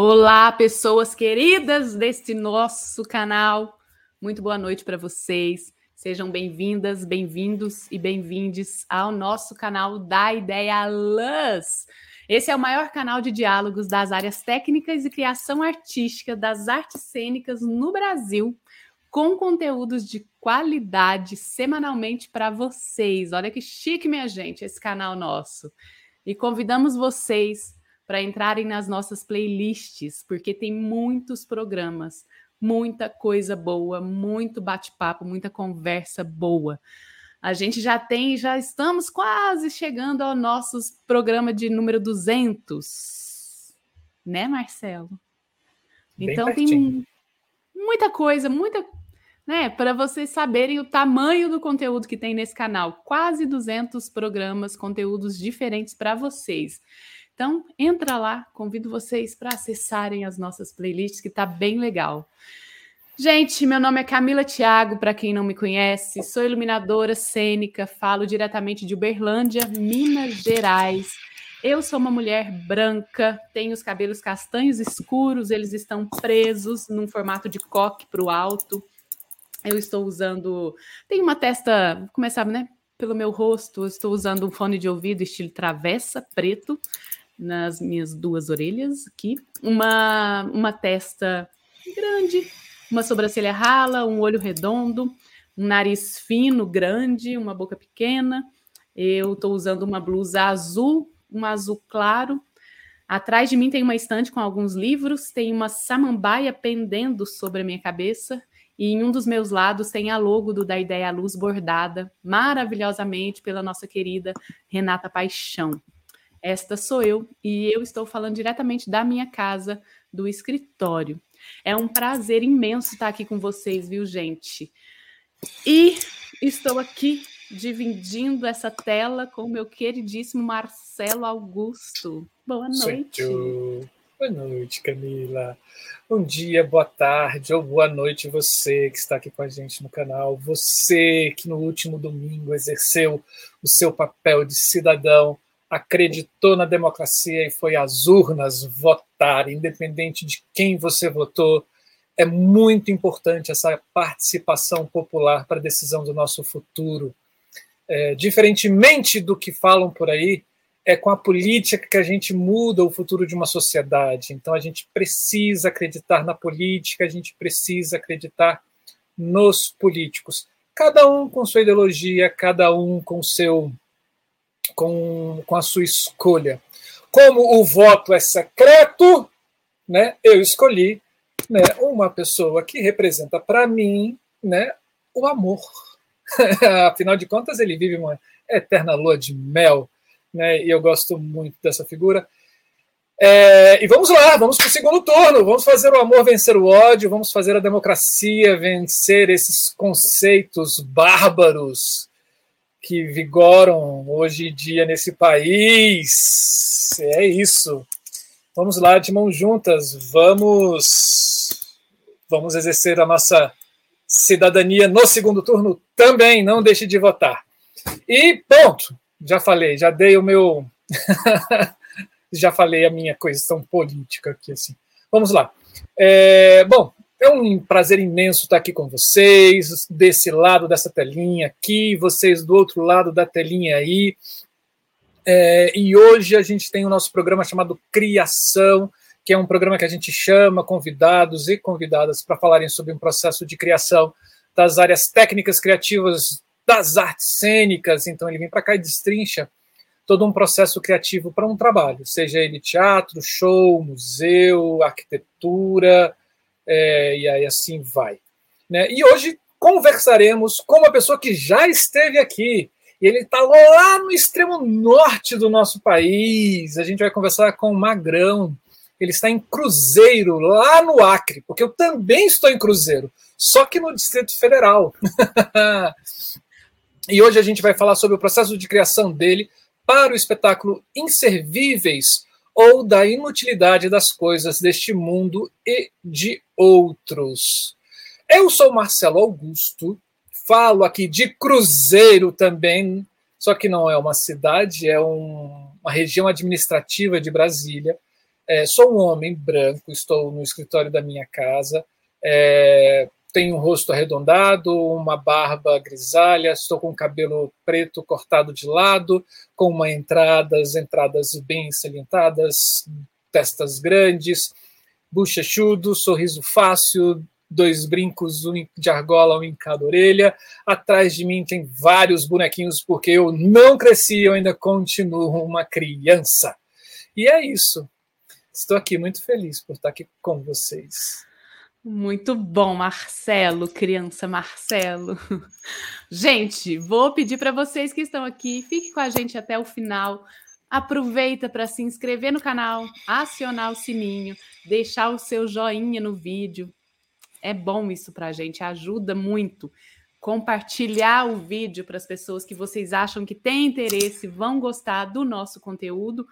Olá, pessoas queridas deste nosso canal. Muito boa noite para vocês. Sejam bem-vindas, bem-vindos e bem-vindes ao nosso canal da Ideia Luz. Esse é o maior canal de diálogos das áreas técnicas e criação artística das artes cênicas no Brasil, com conteúdos de qualidade semanalmente para vocês. Olha que chique, minha gente, esse canal nosso. E convidamos vocês para entrarem nas nossas playlists, porque tem muitos programas, muita coisa boa, muito bate-papo, muita conversa boa. A gente já tem, já estamos quase chegando ao nosso programa de número 200. Né, Marcelo? Bem então pertinho. tem muita coisa, muita, né, para vocês saberem o tamanho do conteúdo que tem nesse canal. Quase 200 programas, conteúdos diferentes para vocês. Então, entra lá, convido vocês para acessarem as nossas playlists, que tá bem legal. Gente, meu nome é Camila Thiago, para quem não me conhece, sou iluminadora cênica, falo diretamente de Uberlândia, Minas Gerais. Eu sou uma mulher branca, tenho os cabelos castanhos escuros, eles estão presos num formato de coque para o alto. Eu estou usando. Tenho uma testa, vou começar, né? Pelo meu rosto, estou usando um fone de ouvido estilo travessa, preto nas minhas duas orelhas aqui, uma, uma testa grande, uma sobrancelha rala, um olho redondo, um nariz fino, grande, uma boca pequena. Eu estou usando uma blusa azul, um azul claro. Atrás de mim tem uma estante com alguns livros, tem uma samambaia pendendo sobre a minha cabeça. E em um dos meus lados tem a logo do Da Ideia à Luz bordada maravilhosamente pela nossa querida Renata Paixão. Esta sou eu e eu estou falando diretamente da minha casa, do escritório. É um prazer imenso estar aqui com vocês, viu, gente? E estou aqui dividindo essa tela com o meu queridíssimo Marcelo Augusto. Boa noite. Certo. Boa noite, Camila. Bom dia, boa tarde ou boa noite você que está aqui com a gente no canal, você que no último domingo exerceu o seu papel de cidadão acreditou na democracia e foi às urnas votar, independente de quem você votou. É muito importante essa participação popular para a decisão do nosso futuro. É, diferentemente do que falam por aí, é com a política que a gente muda o futuro de uma sociedade. Então a gente precisa acreditar na política, a gente precisa acreditar nos políticos. Cada um com sua ideologia, cada um com seu com, com a sua escolha. Como o voto é secreto, né, eu escolhi né, uma pessoa que representa para mim né, o amor. Afinal de contas, ele vive uma eterna lua de mel, né, e eu gosto muito dessa figura. É, e vamos lá, vamos para o segundo turno. Vamos fazer o amor vencer o ódio, vamos fazer a democracia vencer esses conceitos bárbaros que vigoram hoje em dia nesse país. É isso. Vamos lá, de mãos juntas, vamos vamos exercer a nossa cidadania no segundo turno também, não deixe de votar. E ponto, já falei, já dei o meu já falei a minha questão política aqui assim. Vamos lá. É, bom, é um prazer imenso estar aqui com vocês, desse lado dessa telinha aqui, vocês do outro lado da telinha aí. É, e hoje a gente tem o nosso programa chamado Criação, que é um programa que a gente chama convidados e convidadas para falarem sobre um processo de criação das áreas técnicas criativas das artes cênicas. Então ele vem para cá e destrincha todo um processo criativo para um trabalho, seja ele teatro, show, museu, arquitetura, é, e aí assim vai. Né? E hoje conversaremos com uma pessoa que já esteve aqui. E ele está lá no extremo norte do nosso país. A gente vai conversar com o Magrão. Ele está em Cruzeiro, lá no Acre, porque eu também estou em Cruzeiro, só que no Distrito Federal. e hoje a gente vai falar sobre o processo de criação dele para o espetáculo Inservíveis, ou da inutilidade das coisas deste mundo e de outros. Eu sou Marcelo Augusto, falo aqui de Cruzeiro também, só que não é uma cidade, é um, uma região administrativa de Brasília. É, sou um homem branco, estou no escritório da minha casa, é, tenho um rosto arredondado, uma barba grisalha, estou com o cabelo preto cortado de lado, com uma entradas, entradas bem salientadas, testas grandes, bochechudo, sorriso fácil, dois brincos, um de argola, um em cada orelha. Atrás de mim tem vários bonequinhos, porque eu não cresci, eu ainda continuo uma criança. E é isso. Estou aqui muito feliz por estar aqui com vocês. Muito bom, Marcelo, criança Marcelo. Gente, vou pedir para vocês que estão aqui, fique com a gente até o final. Aproveita para se inscrever no canal, acionar o sininho, deixar o seu joinha no vídeo. É bom isso para a gente, ajuda muito. Compartilhar o vídeo para as pessoas que vocês acham que têm interesse, vão gostar do nosso conteúdo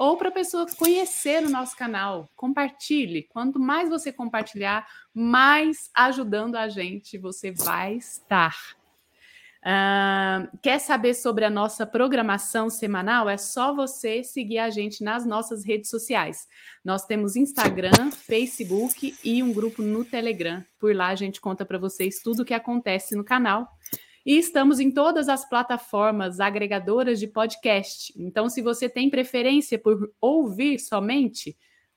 ou para a pessoa conhecer o nosso canal. Compartilhe. Quanto mais você compartilhar, mais ajudando a gente você vai estar. Uh, quer saber sobre a nossa programação semanal? É só você seguir a gente nas nossas redes sociais. Nós temos Instagram, Facebook e um grupo no Telegram. Por lá a gente conta para vocês tudo o que acontece no canal. E estamos em todas as plataformas agregadoras de podcast. Então, se você tem preferência por ouvir somente,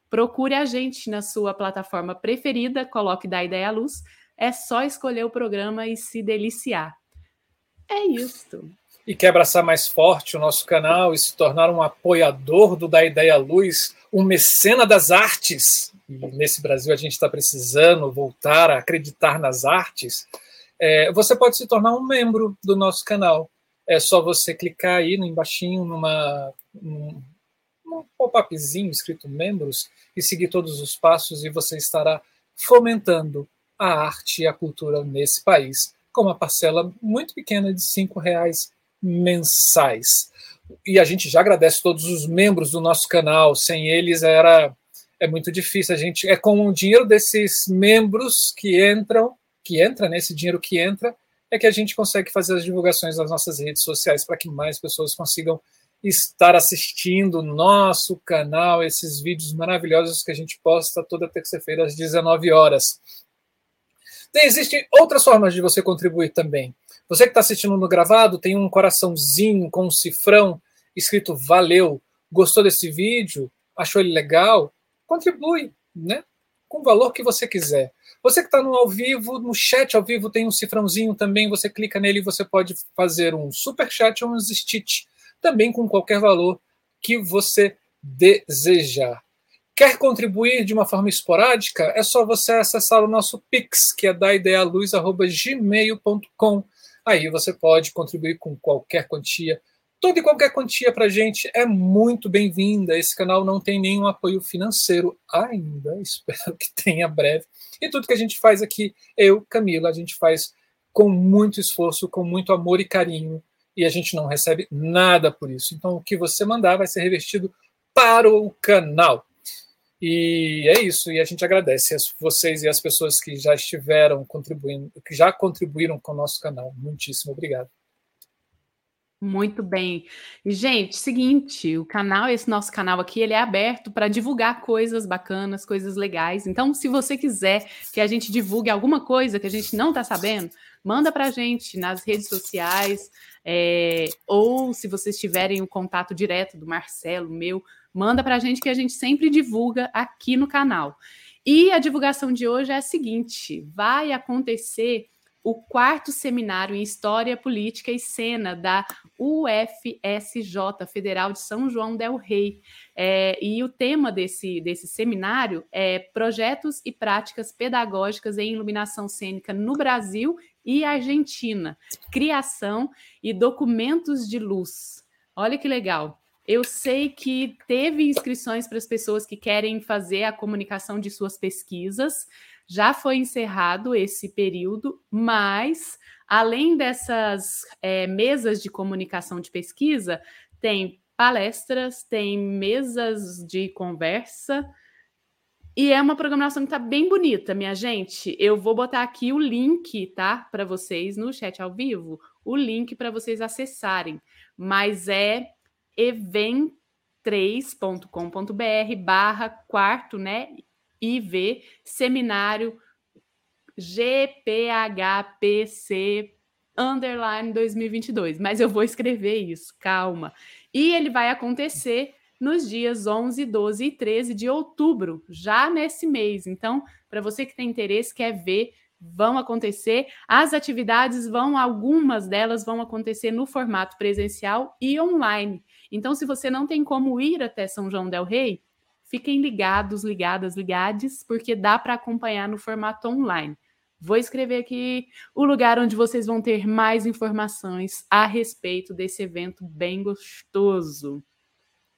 procure a gente na sua plataforma preferida, coloque da ideia à luz. É só escolher o programa e se deliciar. É isso. E quer abraçar mais forte o nosso canal e se tornar um apoiador do Da Ideia à Luz, um mecena das artes. E nesse Brasil a gente está precisando voltar a acreditar nas artes é, você pode se tornar um membro do nosso canal. É só você clicar aí no embaixinho, numa, num, num pop-upzinho escrito membros e seguir todos os passos e você estará fomentando a arte e a cultura nesse país com uma parcela muito pequena de cinco reais mensais. E a gente já agradece todos os membros do nosso canal. Sem eles era é muito difícil. A gente é com o dinheiro desses membros que entram que entra, né, esse dinheiro que entra, é que a gente consegue fazer as divulgações das nossas redes sociais para que mais pessoas consigam estar assistindo nosso canal, esses vídeos maravilhosos que a gente posta toda terça-feira às 19 horas. Tem, existem outras formas de você contribuir também. Você que está assistindo no gravado, tem um coraçãozinho com um cifrão escrito valeu, gostou desse vídeo, achou ele legal, contribui, né? Com o valor que você quiser. Você que está no ao vivo, no chat ao vivo tem um cifrãozinho também, você clica nele e você pode fazer um super chat ou um stitch, também com qualquer valor que você desejar. Quer contribuir de uma forma esporádica? É só você acessar o nosso Pix, que é daidealuz.gmail.com. Aí você pode contribuir com qualquer quantia Toda e qualquer quantia para a gente é muito bem-vinda. Esse canal não tem nenhum apoio financeiro ainda, espero que tenha breve. E tudo que a gente faz aqui, eu, Camila, a gente faz com muito esforço, com muito amor e carinho, e a gente não recebe nada por isso. Então, o que você mandar vai ser revertido para o canal. E é isso, e a gente agradece a vocês e as pessoas que já estiveram contribuindo, que já contribuíram com o nosso canal. Muitíssimo obrigado. Muito bem. E, gente, seguinte, o canal, esse nosso canal aqui, ele é aberto para divulgar coisas bacanas, coisas legais. Então, se você quiser que a gente divulgue alguma coisa que a gente não está sabendo, manda para a gente nas redes sociais, é, ou se vocês tiverem o contato direto do Marcelo, meu, manda para a gente que a gente sempre divulga aqui no canal. E a divulgação de hoje é a seguinte: vai acontecer o quarto seminário em História, Política e Cena da UFSJ, Federal de São João del Rei. É, e o tema desse, desse seminário é Projetos e Práticas Pedagógicas em Iluminação Cênica no Brasil e Argentina, Criação e Documentos de Luz. Olha que legal. Eu sei que teve inscrições para as pessoas que querem fazer a comunicação de suas pesquisas. Já foi encerrado esse período, mas além dessas é, mesas de comunicação de pesquisa, tem palestras, tem mesas de conversa. E é uma programação que está bem bonita, minha gente. Eu vou botar aqui o link, tá? Para vocês no chat ao vivo, o link para vocês acessarem. Mas é evento 3.com.br barra quarto, né? IV Seminário GPHPC underline 2022. Mas eu vou escrever isso, calma. E ele vai acontecer nos dias 11, 12 e 13 de outubro, já nesse mês. Então, para você que tem interesse, quer ver, vão acontecer. As atividades vão, algumas delas vão acontecer no formato presencial e online. Então, se você não tem como ir até São João del Rei, fiquem ligados, ligadas, ligades, porque dá para acompanhar no formato online. Vou escrever aqui o lugar onde vocês vão ter mais informações a respeito desse evento bem gostoso.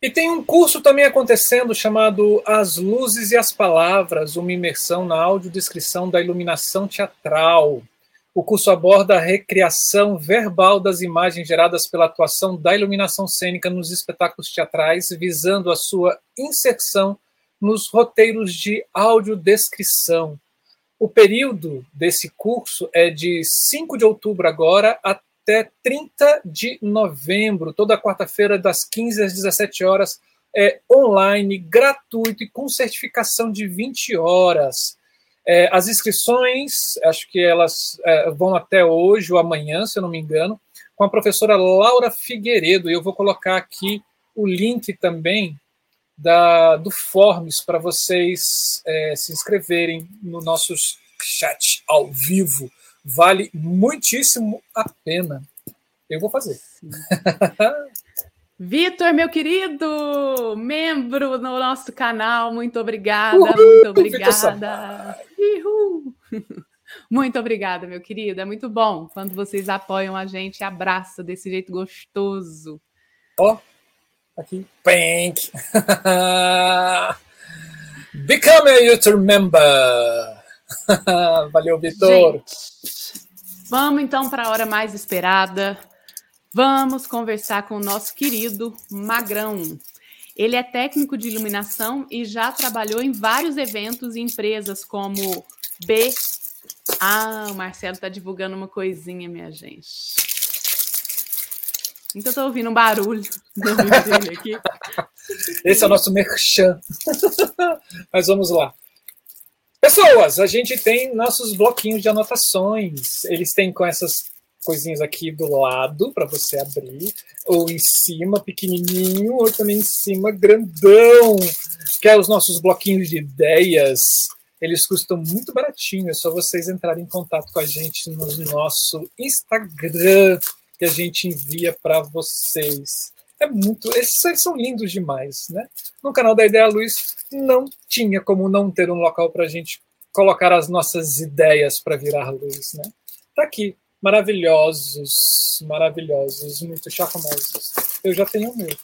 E tem um curso também acontecendo chamado As Luzes e as Palavras, uma imersão na audiodescrição da iluminação teatral. O curso aborda a recriação verbal das imagens geradas pela atuação da iluminação cênica nos espetáculos teatrais, visando a sua inserção nos roteiros de audiodescrição. O período desse curso é de 5 de outubro agora até 30 de novembro, toda quarta-feira, das 15 às 17 horas, é online, gratuito e com certificação de 20 horas. É, as inscrições, acho que elas é, vão até hoje ou amanhã, se eu não me engano, com a professora Laura Figueiredo. E eu vou colocar aqui o link também da, do Forms para vocês é, se inscreverem no nosso chat ao vivo. Vale muitíssimo a pena. Eu vou fazer. Vitor, meu querido, membro no nosso canal, muito obrigada, Uhul, muito obrigada. Muito obrigada, meu querido. É muito bom quando vocês apoiam a gente e abraçam desse jeito gostoso. Ó, oh, aqui. Pink. Become a YouTube member. Valeu, Vitor. Vamos então para a hora mais esperada. Vamos conversar com o nosso querido Magrão. Ele é técnico de iluminação e já trabalhou em vários eventos e empresas como B. Ah, o Marcelo está divulgando uma coisinha, minha gente. Então estou ouvindo um barulho dele aqui. Esse é o nosso merchan. Mas vamos lá. Pessoas, a gente tem nossos bloquinhos de anotações. Eles têm com essas coisinhas aqui do lado para você abrir, ou em cima, pequenininho, ou também em cima, grandão, que é os nossos bloquinhos de ideias. Eles custam muito baratinho, é só vocês entrarem em contato com a gente no nosso Instagram, que a gente envia para vocês. É muito. Esses são lindos demais, né? No canal da Ideia Luz não tinha como não ter um local para a gente colocar as nossas ideias para virar luz, né? Tá aqui, maravilhosos, maravilhosos, muito charmosos. Eu já tenho o meu.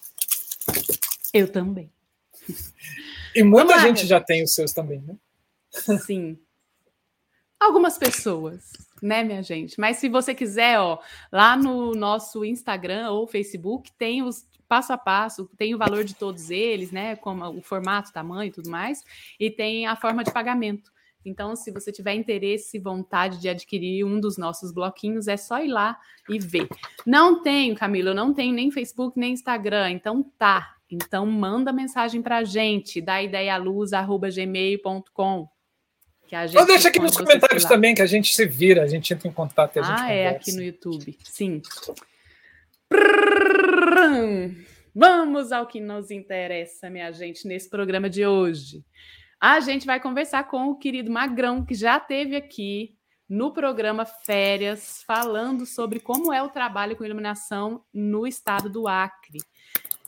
Eu também. E muita gente já tem os seus também, né? Sim. Algumas pessoas, né, minha gente? Mas se você quiser, ó, lá no nosso Instagram ou Facebook tem os passo a passo, tem o valor de todos eles, né? Como o formato, tamanho e tudo mais, e tem a forma de pagamento. Então, se você tiver interesse e vontade de adquirir um dos nossos bloquinhos, é só ir lá e ver. Não tenho, Camila, eu não tenho nem Facebook nem Instagram, então tá. Então manda mensagem para a gente, da ideialuz@gmail.com. Que a gente Ou deixa aqui nos comentários também que a gente se vira, a gente entra em contato e a gente Ah, é aqui no YouTube. Sim. Vamos ao que nos interessa, minha gente, nesse programa de hoje a gente vai conversar com o querido Magrão, que já teve aqui no programa Férias, falando sobre como é o trabalho com iluminação no estado do Acre.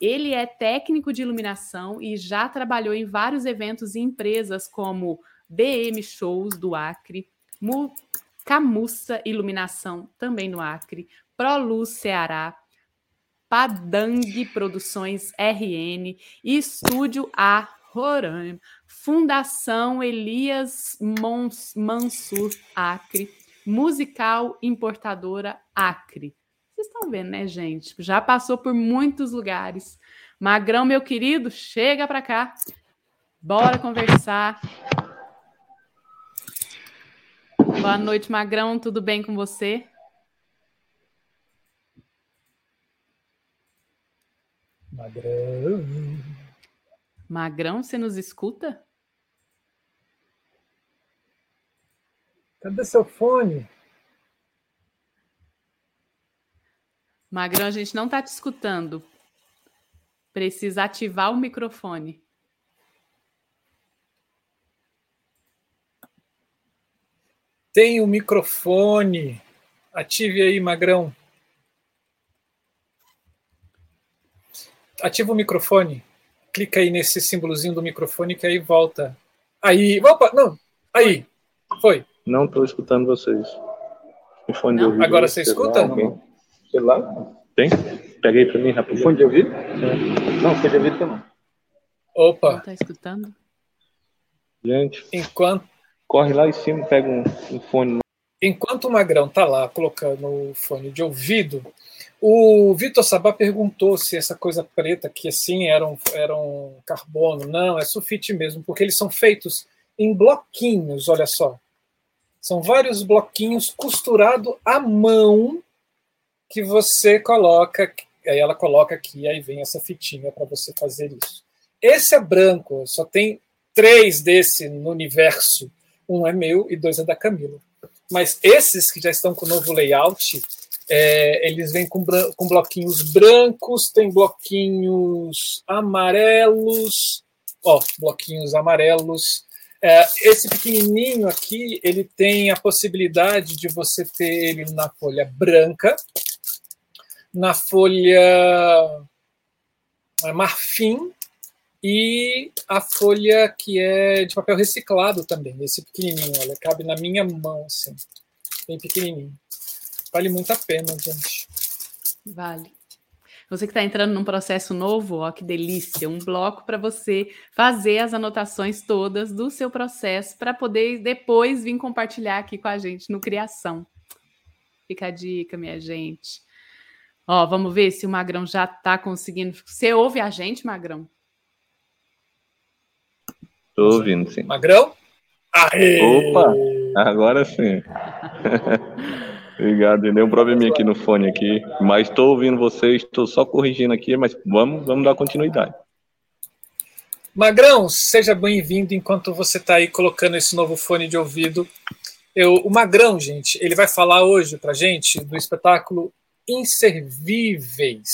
Ele é técnico de iluminação e já trabalhou em vários eventos e empresas como BM Shows do Acre, Camussa Iluminação, também no Acre, ProLuz Ceará, Padang Produções RN e Estúdio A Roraima, Fundação Elias Mons, Mansur Acre, Musical Importadora Acre. Vocês estão vendo, né, gente? Já passou por muitos lugares. Magrão, meu querido, chega para cá. Bora conversar. Boa noite, Magrão. Tudo bem com você? Magrão. Magrão, você nos escuta? Cadê seu fone? Magrão, a gente não está te escutando. Precisa ativar o microfone. Tem o microfone. Ative aí, Magrão. Ativa o microfone. Clica aí nesse símbolozinho do microfone que aí volta. Aí, opa, não, aí, foi. Não estou escutando vocês. Fone de ouvido, Agora você escuta? Alguém? Sei lá. Tem? Peguei para mim rapidinho. Fone de ouvido? É. Não, fone de ouvido também. Opa. Não está escutando? Gente. Enquanto corre lá em cima, pega um, um fone. Enquanto o Magrão tá lá colocando o fone de ouvido, o Vitor Sabá perguntou se essa coisa preta aqui assim era um, era um carbono. Não, é sulfite mesmo, porque eles são feitos em bloquinhos, olha só. São vários bloquinhos costurados à mão que você coloca, aí ela coloca aqui, aí vem essa fitinha para você fazer isso. Esse é branco, só tem três desse no universo um é meu e dois é da Camila. Mas esses que já estão com o novo layout, é, eles vêm com, com bloquinhos brancos, tem bloquinhos amarelos, ó, bloquinhos amarelos. É, esse pequenininho aqui, ele tem a possibilidade de você ter ele na folha branca, na folha é, marfim e a folha que é de papel reciclado também, esse pequenininho, olha, cabe na minha mão, assim, bem pequenininho. Vale muito a pena, gente. Vale. Você que está entrando num processo novo, ó, que delícia! Um bloco para você fazer as anotações todas do seu processo para poder depois vir compartilhar aqui com a gente no Criação. Fica a dica, minha gente. Ó, vamos ver se o Magrão já está conseguindo. Você ouve a gente, Magrão? Tô ouvindo, sim. Magrão? Aê! Opa! Agora sim. Obrigado, deu um probleminha aqui no fone aqui, mas estou ouvindo vocês, estou só corrigindo aqui, mas vamos, vamos dar continuidade. Magrão, seja bem-vindo enquanto você está aí colocando esse novo fone de ouvido. Eu, o Magrão, gente, ele vai falar hoje para gente do espetáculo Inservíveis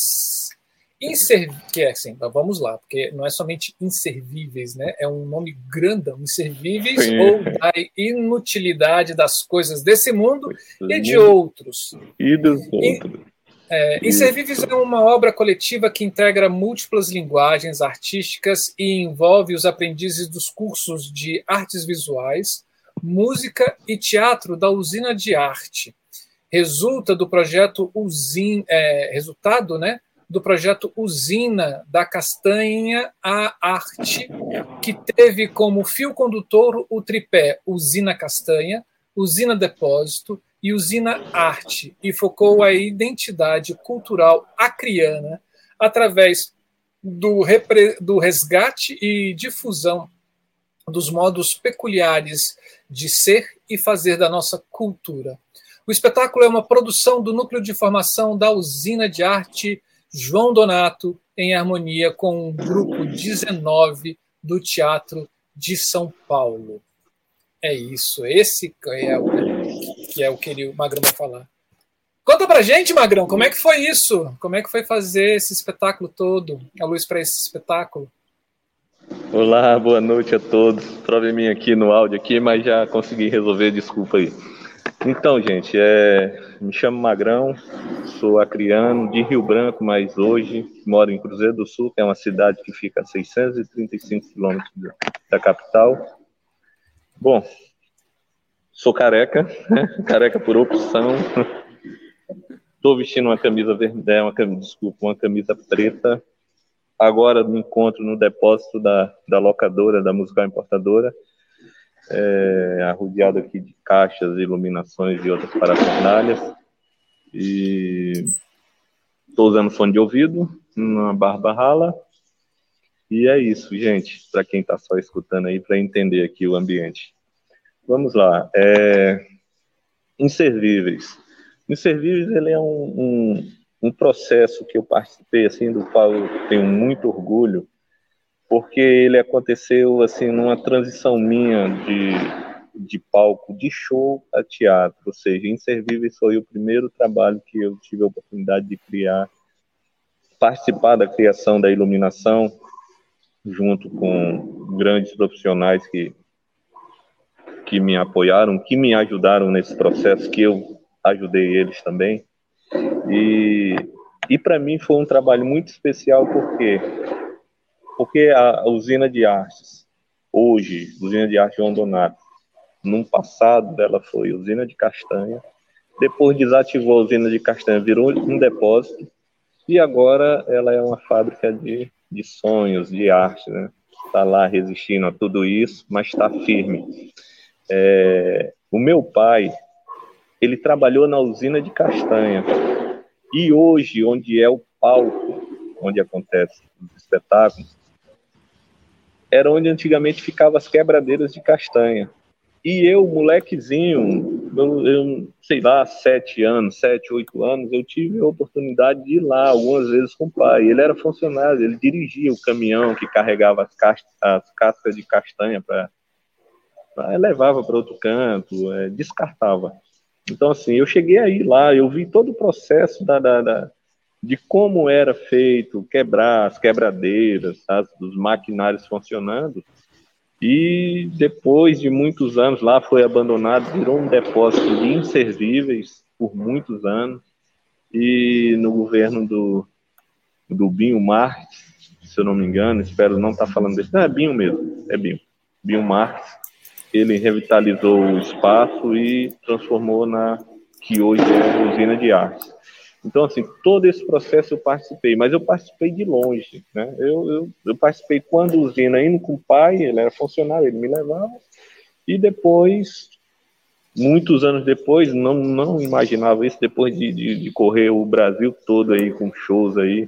inservíveis, que é assim, vamos lá, porque não é somente inservíveis, né? É um nome grandão, inservíveis Sim. ou da inutilidade das coisas desse mundo e de outros. E dos outros. É, Inservíveis é uma obra coletiva que integra múltiplas linguagens artísticas e envolve os aprendizes dos cursos de artes visuais, música e teatro da usina de arte. Resulta do projeto Usin, é, resultado, né, do projeto Usina da Castanha à Arte, que teve como fio condutor o tripé Usina Castanha, Usina Depósito e Usina Arte, e focou a identidade cultural acriana através do, do resgate e difusão dos modos peculiares de ser e fazer da nossa cultura. O espetáculo é uma produção do Núcleo de Formação da Usina de Arte João Donato, em harmonia com o grupo 19 do Teatro de São Paulo. É isso, esse é o que é o que o Magrão vai falar. Conta pra gente, Magrão, como é que foi isso? Como é que foi fazer esse espetáculo todo? A luz para esse espetáculo? Olá, boa noite a todos. Probleminha aqui no áudio aqui, mas já consegui resolver, desculpa aí. Então, gente, é, me chamo Magrão, sou acriano de Rio Branco, mas hoje moro em Cruzeiro do Sul, que é uma cidade que fica a 635 quilômetros da capital. Bom, sou careca, né? careca por opção. Estou vestindo uma camisa vermelha, é uma camisa, desculpa, uma camisa preta. Agora me encontro no depósito da, da locadora, da musical importadora é, arrodeado aqui de caixas, iluminações e outras parafernálias. E estou usando fone de ouvido, uma barba rala. E é isso, gente, para quem está só escutando aí, para entender aqui o ambiente. Vamos lá. É... Inservíveis. Inservíveis ele é um, um, um processo que eu participei, assim, do qual eu tenho muito orgulho, porque ele aconteceu assim numa transição minha de, de palco de show a teatro, ou seja, Inservíveis foi o primeiro trabalho que eu tive a oportunidade de criar, participar da criação da iluminação, junto com grandes profissionais que, que me apoiaram, que me ajudaram nesse processo, que eu ajudei eles também. E, e para mim foi um trabalho muito especial, porque porque a usina de artes, hoje, usina de arte João Donato, num passado dela foi usina de castanha, depois desativou a usina de castanha, virou um depósito, e agora ela é uma fábrica de, de sonhos, de arte, né? Está lá resistindo a tudo isso, mas está firme. É, o meu pai, ele trabalhou na usina de castanha, e hoje, onde é o palco, onde acontece os espetáculos, era onde antigamente ficavam as quebradeiras de castanha. E eu, molequezinho, eu, eu, sei lá, sete anos, sete, oito anos, eu tive a oportunidade de ir lá algumas vezes com o pai. Ele era funcionário, ele dirigia o caminhão que carregava as, castas, as cascas de castanha para levava para outro canto, é, descartava. Então, assim, eu cheguei aí lá, eu vi todo o processo da, da, da de como era feito quebrar as quebradeiras, as, os maquinários funcionando. E depois de muitos anos lá foi abandonado, virou um depósito de inservíveis por muitos anos. E no governo do, do Binho Marques, se eu não me engano, espero não estar tá falando desse, não é Binho mesmo, é Binho, Binho Marques, ele revitalizou o espaço e transformou na que hoje é a usina de artes. Então, assim, todo esse processo eu participei, mas eu participei de longe, né? Eu, eu, eu participei quando usina, indo com o pai, ele era funcionário, ele me levava, e depois, muitos anos depois, não, não imaginava isso, depois de, de, de correr o Brasil todo aí com shows aí,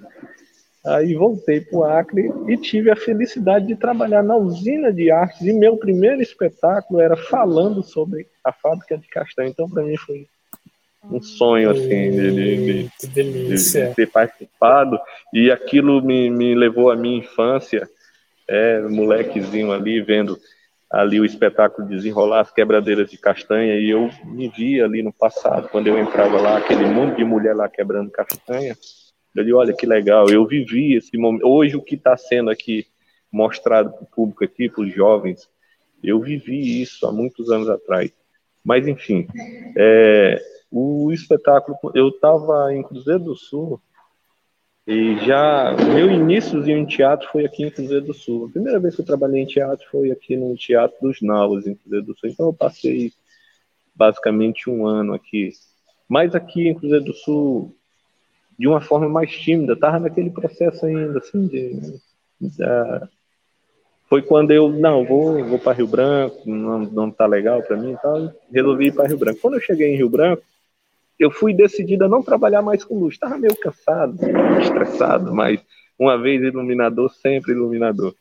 aí voltei para o Acre e tive a felicidade de trabalhar na usina de artes, e meu primeiro espetáculo era falando sobre a fábrica de castanha, então para mim foi um sonho assim de, de, de, ter participado. E aquilo me, me levou à minha infância. É, molequezinho ali vendo ali o espetáculo desenrolar as quebradeiras de castanha. E eu me via ali no passado quando eu entrava lá aquele monte de mulher lá quebrando castanha. Eu disse, olha que legal eu vivi esse momento hoje o que está sendo aqui mostrado para o público aqui para os jovens eu vivi isso há muitos anos atrás. Mas enfim é, o espetáculo, eu estava em Cruzeiro do Sul e já meu início em teatro foi aqui em Cruzeiro do Sul. A primeira vez que eu trabalhei em teatro foi aqui no Teatro dos Naus, em Cruzeiro do Sul. Então eu passei basicamente um ano aqui. Mas aqui em Cruzeiro do Sul, de uma forma mais tímida, estava naquele processo ainda, assim, de, de foi quando eu, não, vou, vou para Rio Branco, não, não tá legal para mim e tal, resolvi ir para Rio Branco. Quando eu cheguei em Rio Branco, eu fui decidido a não trabalhar mais com luz. Estava meio cansado, estressado, mas uma vez iluminador, sempre iluminador.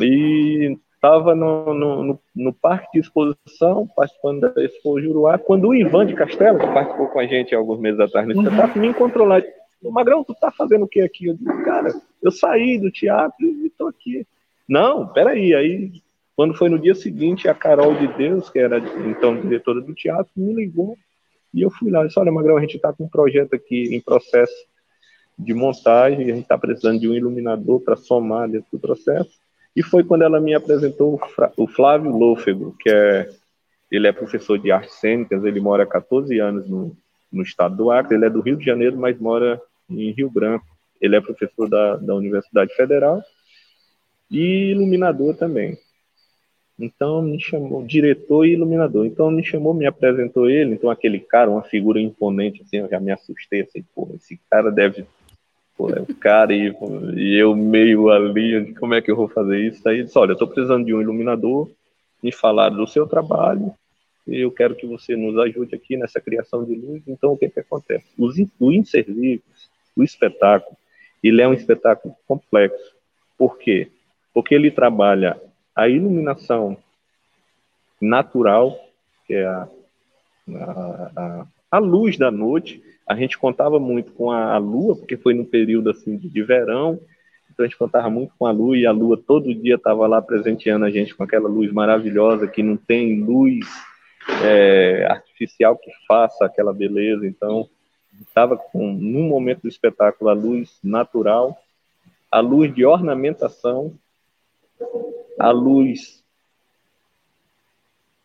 E estava no, no, no, parque de exposição, participando da Expo Juruá, quando o Ivan de Castelo, que participou com a gente alguns meses atrás no espetáculo, me encontrou lá. Magrão, tu tá fazendo o que aqui? Eu disse, cara, eu saí do teatro e estou aqui. Não, peraí. Aí, quando foi no dia seguinte, a Carol de Deus, que era então diretora do teatro, me ligou e eu fui lá e disse, olha, Magrão, a gente está com um projeto aqui em processo de montagem, a gente está precisando de um iluminador para somar dentro do processo. E foi quando ela me apresentou o Flávio Lôfego, que é ele é professor de artes cênicas, ele mora há 14 anos no, no estado do Acre, ele é do Rio de Janeiro, mas mora em Rio Branco. Ele é professor da, da Universidade Federal e iluminador também. Então me chamou, diretor e iluminador. Então me chamou, me apresentou ele. Então aquele cara, uma figura imponente, assim, eu já me assustei, assim, pô, esse cara deve. Pô, é o cara e, e eu meio ali, como é que eu vou fazer isso? Aí disse, olha, eu estou precisando de um iluminador, me falaram do seu trabalho, e eu quero que você nos ajude aqui nessa criação de luz. Então o que que acontece? Os, o Inservíveis, o espetáculo, ele é um espetáculo complexo. Por quê? Porque ele trabalha a iluminação natural, que é a, a, a, a, luz da noite. A gente contava muito com a, a lua, porque foi no período assim de verão, Então a gente contava muito com a lua e a lua todo dia estava lá presenteando a gente com aquela luz maravilhosa que não tem luz é, artificial que faça aquela beleza. Então estava com no momento do espetáculo a luz natural, a luz de ornamentação, a luz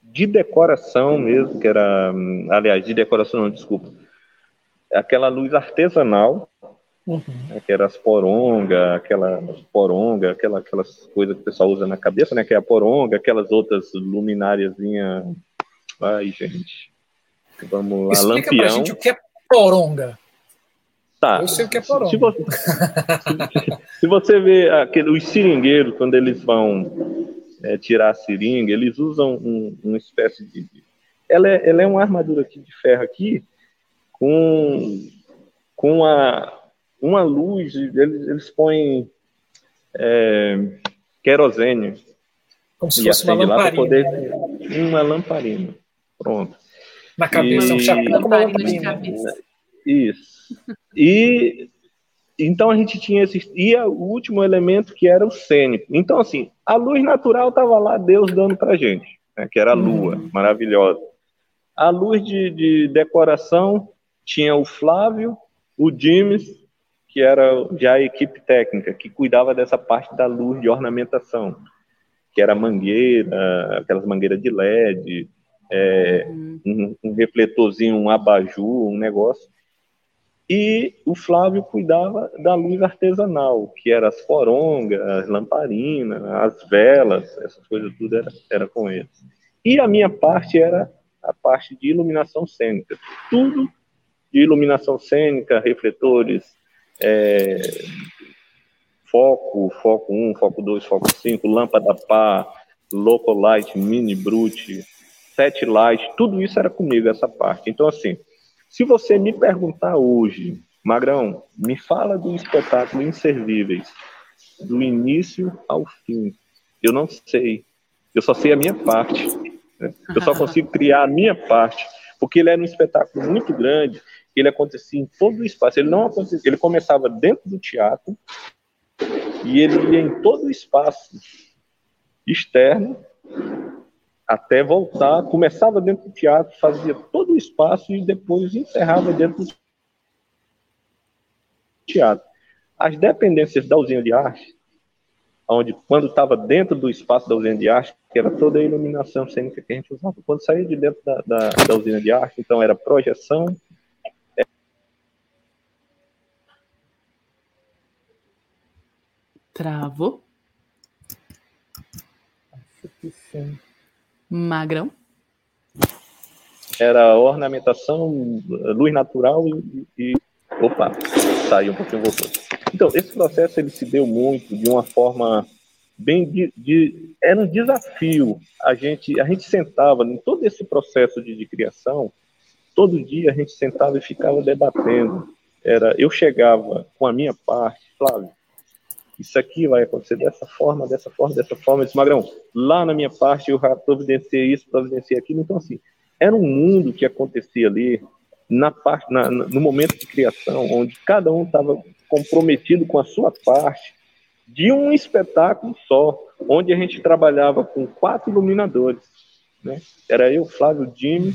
de decoração mesmo, que era, aliás, de decoração não, desculpa, aquela luz artesanal Uhum. Né, que era as poronga, aquela poronga, aquela, aquelas coisas que o pessoal usa na cabeça, né? Que é a poronga, aquelas outras lumináriazinhas. Ai, gente. Vamos lá, Explica lampião. Pra gente o que é poronga. Tá. Eu sei o que é poronga. Se você, se, se você vê aquele, os seringueiros, quando eles vão é, tirar a seringa, eles usam um, uma espécie de. Ela é, ela é uma armadura aqui de ferro aqui, com, com a, uma luz, eles, eles põem é, querosene. Como se fosse uma lamparina. Poder, né? Uma lamparina. Pronto. Na cabeça, e, um chapéu com lamparina. Isso. E então a gente tinha esse e o último elemento que era o cênico. Então assim, a luz natural estava lá, Deus dando para gente, né, que era a lua, uhum. maravilhosa. A luz de, de, decoração tinha o Flávio, o Dimes que era já a equipe técnica, que cuidava dessa parte da luz de ornamentação, que era mangueira, aquelas mangueiras de LED, é, uhum. um, um, refletorzinho, um abajur, um negócio. E o Flávio cuidava da luz artesanal, que era as forongas, as lamparinas, as velas, essas coisas tudo era, era com eles. E a minha parte era a parte de iluminação cênica. Tudo de iluminação cênica, refletores, é, foco, foco 1, foco 2, foco 5, lâmpada pá, local light, mini brute, set light, tudo isso era comigo, essa parte. Então, assim, se você me perguntar hoje, Magrão, me fala do espetáculo Inservíveis, do início ao fim. Eu não sei. Eu só sei a minha parte. Né? Eu só consigo criar a minha parte. Porque ele era um espetáculo muito grande ele acontecia em todo o espaço. Ele não acontecia, ele começava dentro do teatro e ele ia em todo o espaço externo até voltar, começava dentro do teatro, fazia todo o espaço e depois encerrava dentro do teatro. As dependências da usina de arte, onde quando estava dentro do espaço da usina de arte, que era toda a iluminação cênica que a gente usava, quando saía de dentro da, da, da usina de arte, então era projeção, Travou. Acho que sim. Magrão. Era ornamentação, luz natural e, e opa, saiu um pouquinho voltou. Então esse processo ele se deu muito de uma forma bem de, de, era um desafio. A gente a gente sentava em todo esse processo de, de criação, todo dia a gente sentava e ficava debatendo. Era eu chegava com a minha parte, Flávio, isso aqui vai acontecer dessa forma, dessa forma, dessa forma. Eu disse, Magrão, lá na minha parte eu providenciei isso, providenciei aquilo. Então, assim, era um mundo que acontecia ali na parte, na, no momento de criação, onde cada um estava comprometido com a sua parte de um espetáculo só, onde a gente trabalhava com quatro iluminadores. Né? Era eu, Flávio Dime,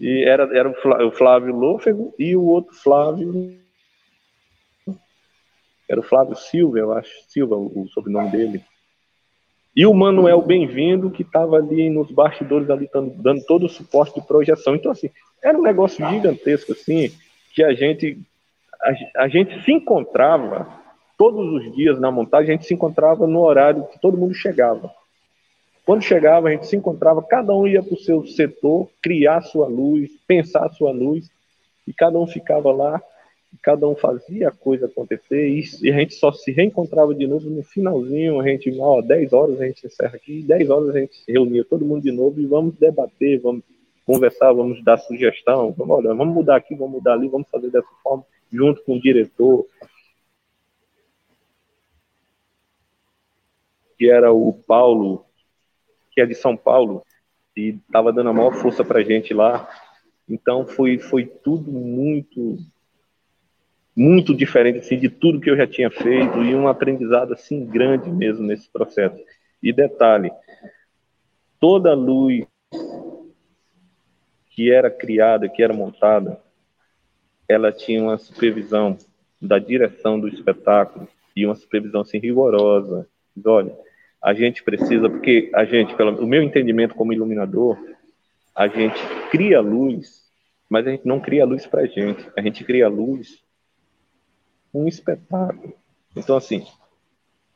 e era, era o Flávio Lôfego e o outro Flávio era o Flávio Silva, eu acho, Silva, o sobrenome dele. E o Manuel Bem-vindo, que estava ali nos bastidores, ali, dando todo o suporte de projeção. Então, assim, era um negócio gigantesco, assim, que a gente, a, a gente se encontrava todos os dias na montagem, a gente se encontrava no horário que todo mundo chegava. Quando chegava, a gente se encontrava, cada um ia para o seu setor, criar sua luz, pensar sua luz, e cada um ficava lá cada um fazia a coisa acontecer e, a gente só se reencontrava de novo no finalzinho, a gente, ó, 10 horas a gente encerra aqui, 10 horas a gente se reunia todo mundo de novo e vamos debater, vamos conversar, vamos dar sugestão, vamos, olha, vamos mudar aqui, vamos mudar ali, vamos fazer dessa forma, junto com o diretor, que era o Paulo, que é de São Paulo, e estava dando a maior força para gente lá. Então foi, foi tudo muito muito diferente assim, de tudo que eu já tinha feito e um aprendizado assim grande mesmo nesse processo. E detalhe, toda luz que era criada, que era montada, ela tinha uma supervisão da direção do espetáculo e uma supervisão assim rigorosa. Olha, a gente precisa, porque a gente, pelo o meu entendimento como iluminador, a gente cria luz, mas a gente não cria luz para a gente, a gente cria luz um espetáculo. Então, assim,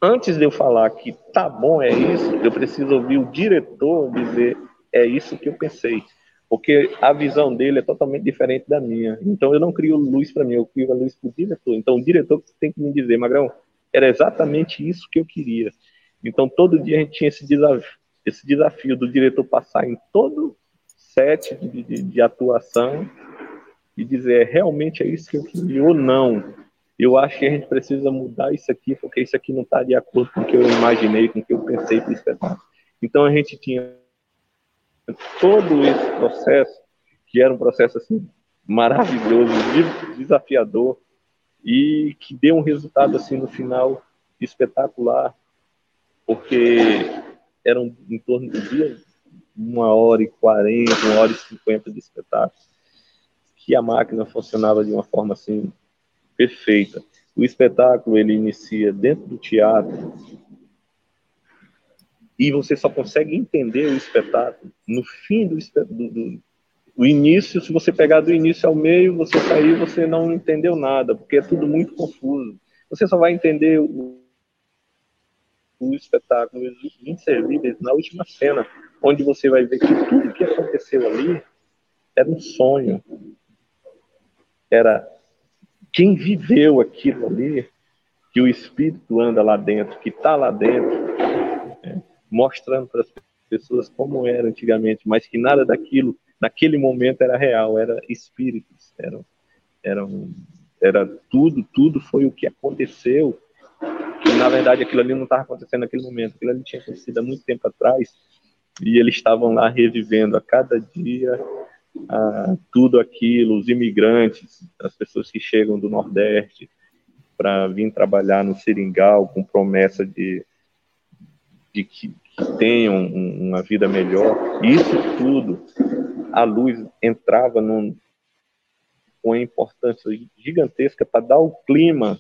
antes de eu falar que tá bom, é isso, eu preciso ouvir o diretor dizer é isso que eu pensei. Porque a visão dele é totalmente diferente da minha. Então eu não crio luz para mim, eu crio a luz para o diretor. Então o diretor tem que me dizer, Magrão, era exatamente isso que eu queria. Então todo dia a gente tinha esse desafio, esse desafio do diretor passar em todo set de, de, de atuação e dizer realmente é isso que eu queria ou não. Eu acho que a gente precisa mudar isso aqui, porque isso aqui não está de acordo com o que eu imaginei, com o que eu pensei para o espetáculo. Então a gente tinha todo esse processo, que era um processo assim maravilhoso, desafiador e que deu um resultado assim no final espetacular, porque eram em torno de uma hora e quarenta, uma hora e cinquenta de espetáculo, que a máquina funcionava de uma forma assim perfeita. O espetáculo ele inicia dentro do teatro e você só consegue entender o espetáculo no fim do, do, do o início. Se você pegar do início ao meio, você sair, você não entendeu nada, porque é tudo muito confuso. Você só vai entender o, o espetáculo, inservíveis na última cena, onde você vai ver que tudo que aconteceu ali era um sonho. Era quem viveu aquilo ali, que o espírito anda lá dentro, que está lá dentro, né, mostrando para as pessoas como era antigamente, mas que nada daquilo, naquele momento, era real, era espíritos, era, era, era tudo, tudo foi o que aconteceu, na verdade aquilo ali não estava acontecendo naquele momento, aquilo ali tinha acontecido há muito tempo atrás, e eles estavam lá revivendo a cada dia a tudo aquilo, os imigrantes, as pessoas que chegam do Nordeste para vir trabalhar no Seringal com promessa de, de que, que tenham uma vida melhor. Isso tudo, a luz entrava num, com importância gigantesca para dar o clima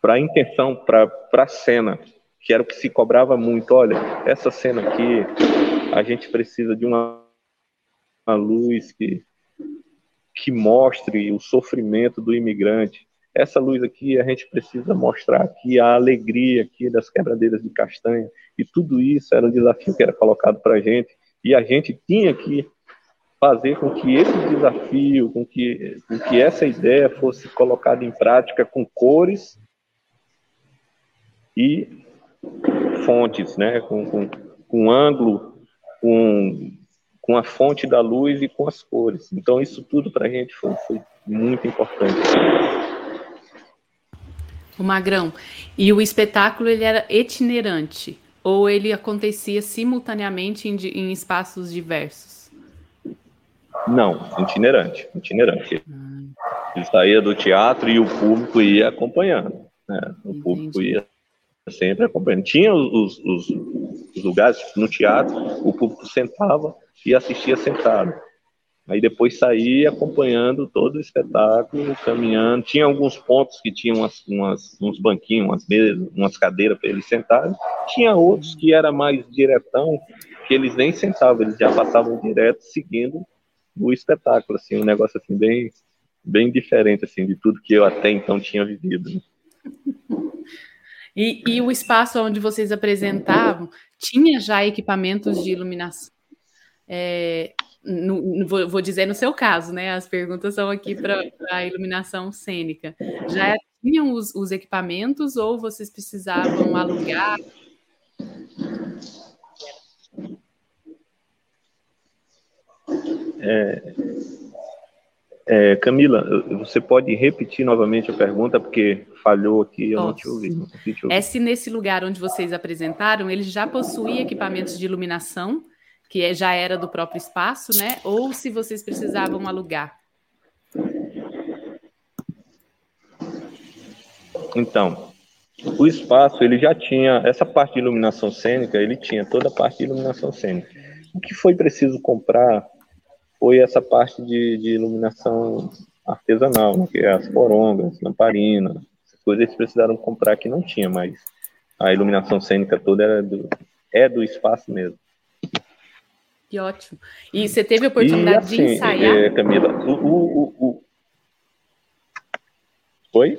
para a intenção, para a cena, que era o que se cobrava muito. Olha, essa cena aqui a gente precisa de uma, uma luz que, que mostre o sofrimento do imigrante. Essa luz aqui a gente precisa mostrar aqui a alegria aqui das quebradeiras de castanha. E tudo isso era um desafio que era colocado para a gente. E a gente tinha que fazer com que esse desafio, com que, com que essa ideia fosse colocada em prática com cores e fontes, né, com, com, com ângulo com, com a fonte da luz e com as cores. Então, isso tudo para a gente foi, foi muito importante. O Magrão, e o espetáculo ele era itinerante ou ele acontecia simultaneamente em, em espaços diversos? Não, itinerante, itinerante. Hum. Ele saía do teatro e o público ia acompanhando. Né? O Entendi. público ia sempre acompanhando. Tinha os, os, os, lugares, no teatro, o público sentava e assistia sentado. Aí depois saía acompanhando todo o espetáculo, caminhando. Tinha alguns pontos que tinham umas, umas, uns banquinhos, umas mesas, umas cadeiras para eles sentarem. Tinha outros que era mais diretão, que eles nem sentavam, eles já passavam direto seguindo o espetáculo, assim, um negócio assim bem, bem diferente assim de tudo que eu até então tinha vivido. E, e o espaço onde vocês apresentavam tinha já equipamentos de iluminação? É, no, no, vou, vou, dizer no seu caso, né? As perguntas são aqui para a iluminação cênica. Já tinham os, os, equipamentos ou vocês precisavam alugar? É, é, Camila, você pode repetir novamente a pergunta, porque falhou aqui, eu não te ouvi. Não te. É se nesse lugar onde vocês apresentaram, ele já possuía equipamentos de iluminação, que é, já era do próprio espaço, né? Ou se vocês precisavam alugar? Então, o espaço ele já tinha essa parte de iluminação cênica, ele tinha toda a parte de iluminação cênica. O que foi preciso comprar foi essa parte de, de iluminação artesanal, né, que é as porongas, lamparina, essas coisas eles precisaram comprar que não tinha mais. A iluminação cênica toda era do, é do espaço mesmo. Que ótimo. E você teve a oportunidade e, assim, de ensaiar? É, Camila, o, o, o, o... Oi?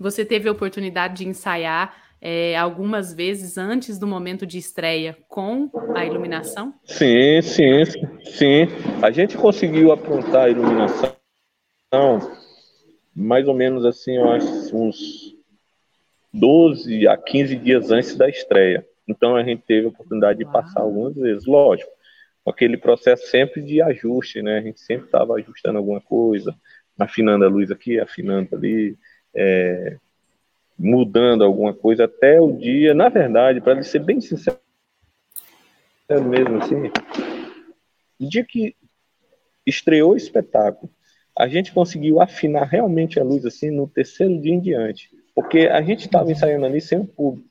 Você teve a oportunidade de ensaiar é, algumas vezes antes do momento de estreia com a iluminação? Sim, sim, sim. A gente conseguiu aprontar a iluminação mais ou menos assim, eu acho, uns 12 a 15 dias antes da estreia. Então a gente teve a oportunidade de passar algumas vezes, lógico, aquele processo sempre de ajuste, né? A gente sempre estava ajustando alguma coisa, afinando a luz aqui, afinando ali, é, mudando alguma coisa até o dia. Na verdade, para ser bem sincero mesmo assim, o dia que estreou o espetáculo, a gente conseguiu afinar realmente a luz assim no terceiro dia em diante, porque a gente estava ensaiando ali sem o público.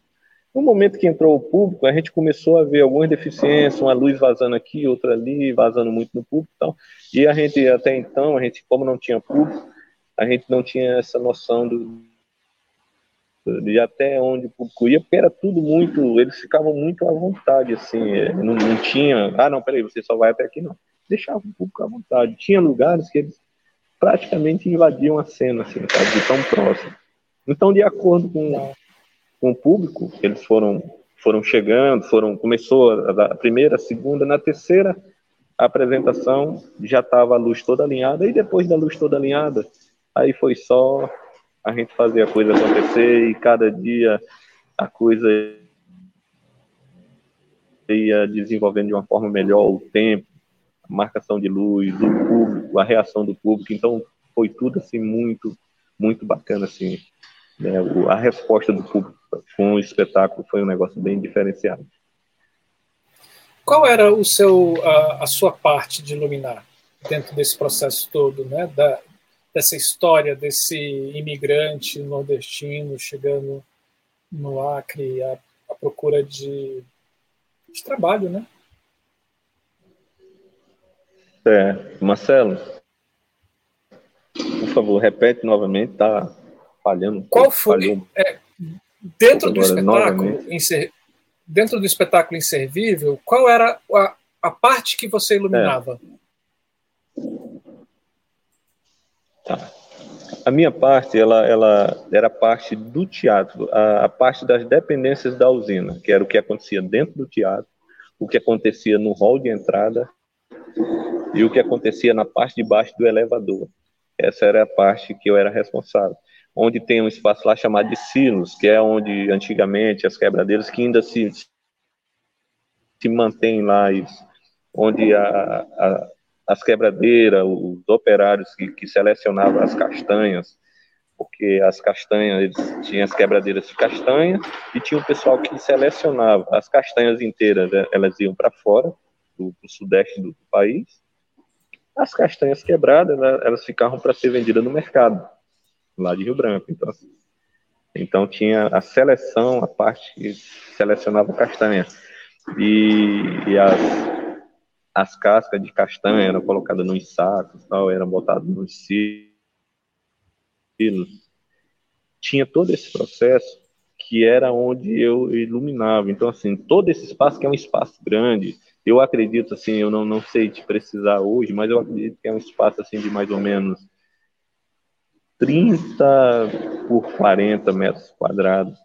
No momento que entrou o público, a gente começou a ver algumas deficiências, uma luz vazando aqui, outra ali, vazando muito no público, então, e a gente até então, a gente como não tinha público, a gente não tinha essa noção do, de até onde o público ia, porque era tudo muito, eles ficavam muito à vontade, assim, é, não, não tinha, ah, não, peraí, você só vai até aqui, não. Deixava o público à vontade. Tinha lugares que eles praticamente invadiam a cena, assim, sabe, de tão próximo. Então, de acordo com, com o público, eles foram foram chegando, foram começou a, primeira, a segunda, na terceira apresentação já estava a luz toda alinhada e depois da luz toda alinhada, aí foi só a gente fazer a coisa acontecer e cada dia a coisa ia desenvolvendo de uma forma melhor o tempo, marcação de luz, o público, a reação do público. Então foi tudo assim muito, muito bacana assim. Né? A resposta do público com o espetáculo foi um negócio bem diferenciado. Qual era o seu a, a sua parte de iluminar dentro desse processo todo, né? Da, dessa história desse imigrante nordestino chegando no Acre à, à procura de, de trabalho, né? É, Marcelo, por favor, repete novamente, tá falhando. Qual foi? É, dentro do espetáculo, inser, dentro do espetáculo inservível, qual era a, a parte que você iluminava? É. Tá. A minha parte, ela, ela era parte do teatro, a, a, parte das dependências da usina, que era o que acontecia dentro do teatro, o que acontecia no hall de entrada e o que acontecia na parte de baixo do elevador. Essa era a parte que eu era responsável. Onde tem um espaço lá chamado de silos, que é onde antigamente as quebradeiras que ainda se, se mantêm lá, isso, onde a, a as quebradeiras, os operários que, que selecionavam as castanhas, porque as castanhas, eles tinham as quebradeiras de castanha e tinha o pessoal que selecionava as castanhas inteiras, né, elas iam para fora, do, do, sudeste do país. As castanhas quebradas, né, elas ficavam para ser vendidas no mercado, lá de Rio Branco. Então, então tinha a seleção, a parte que selecionava castanha. E, e as, as cascas de castanha eram colocadas nos sacos, tal, eram botadas nos silos. Tinha todo esse processo que era onde eu iluminava. Então, assim, todo esse espaço, que é um espaço grande, eu acredito, assim, eu não, não sei te precisar hoje, mas eu acredito que é um espaço, assim, de mais ou menos 30 por 40 metros quadrados.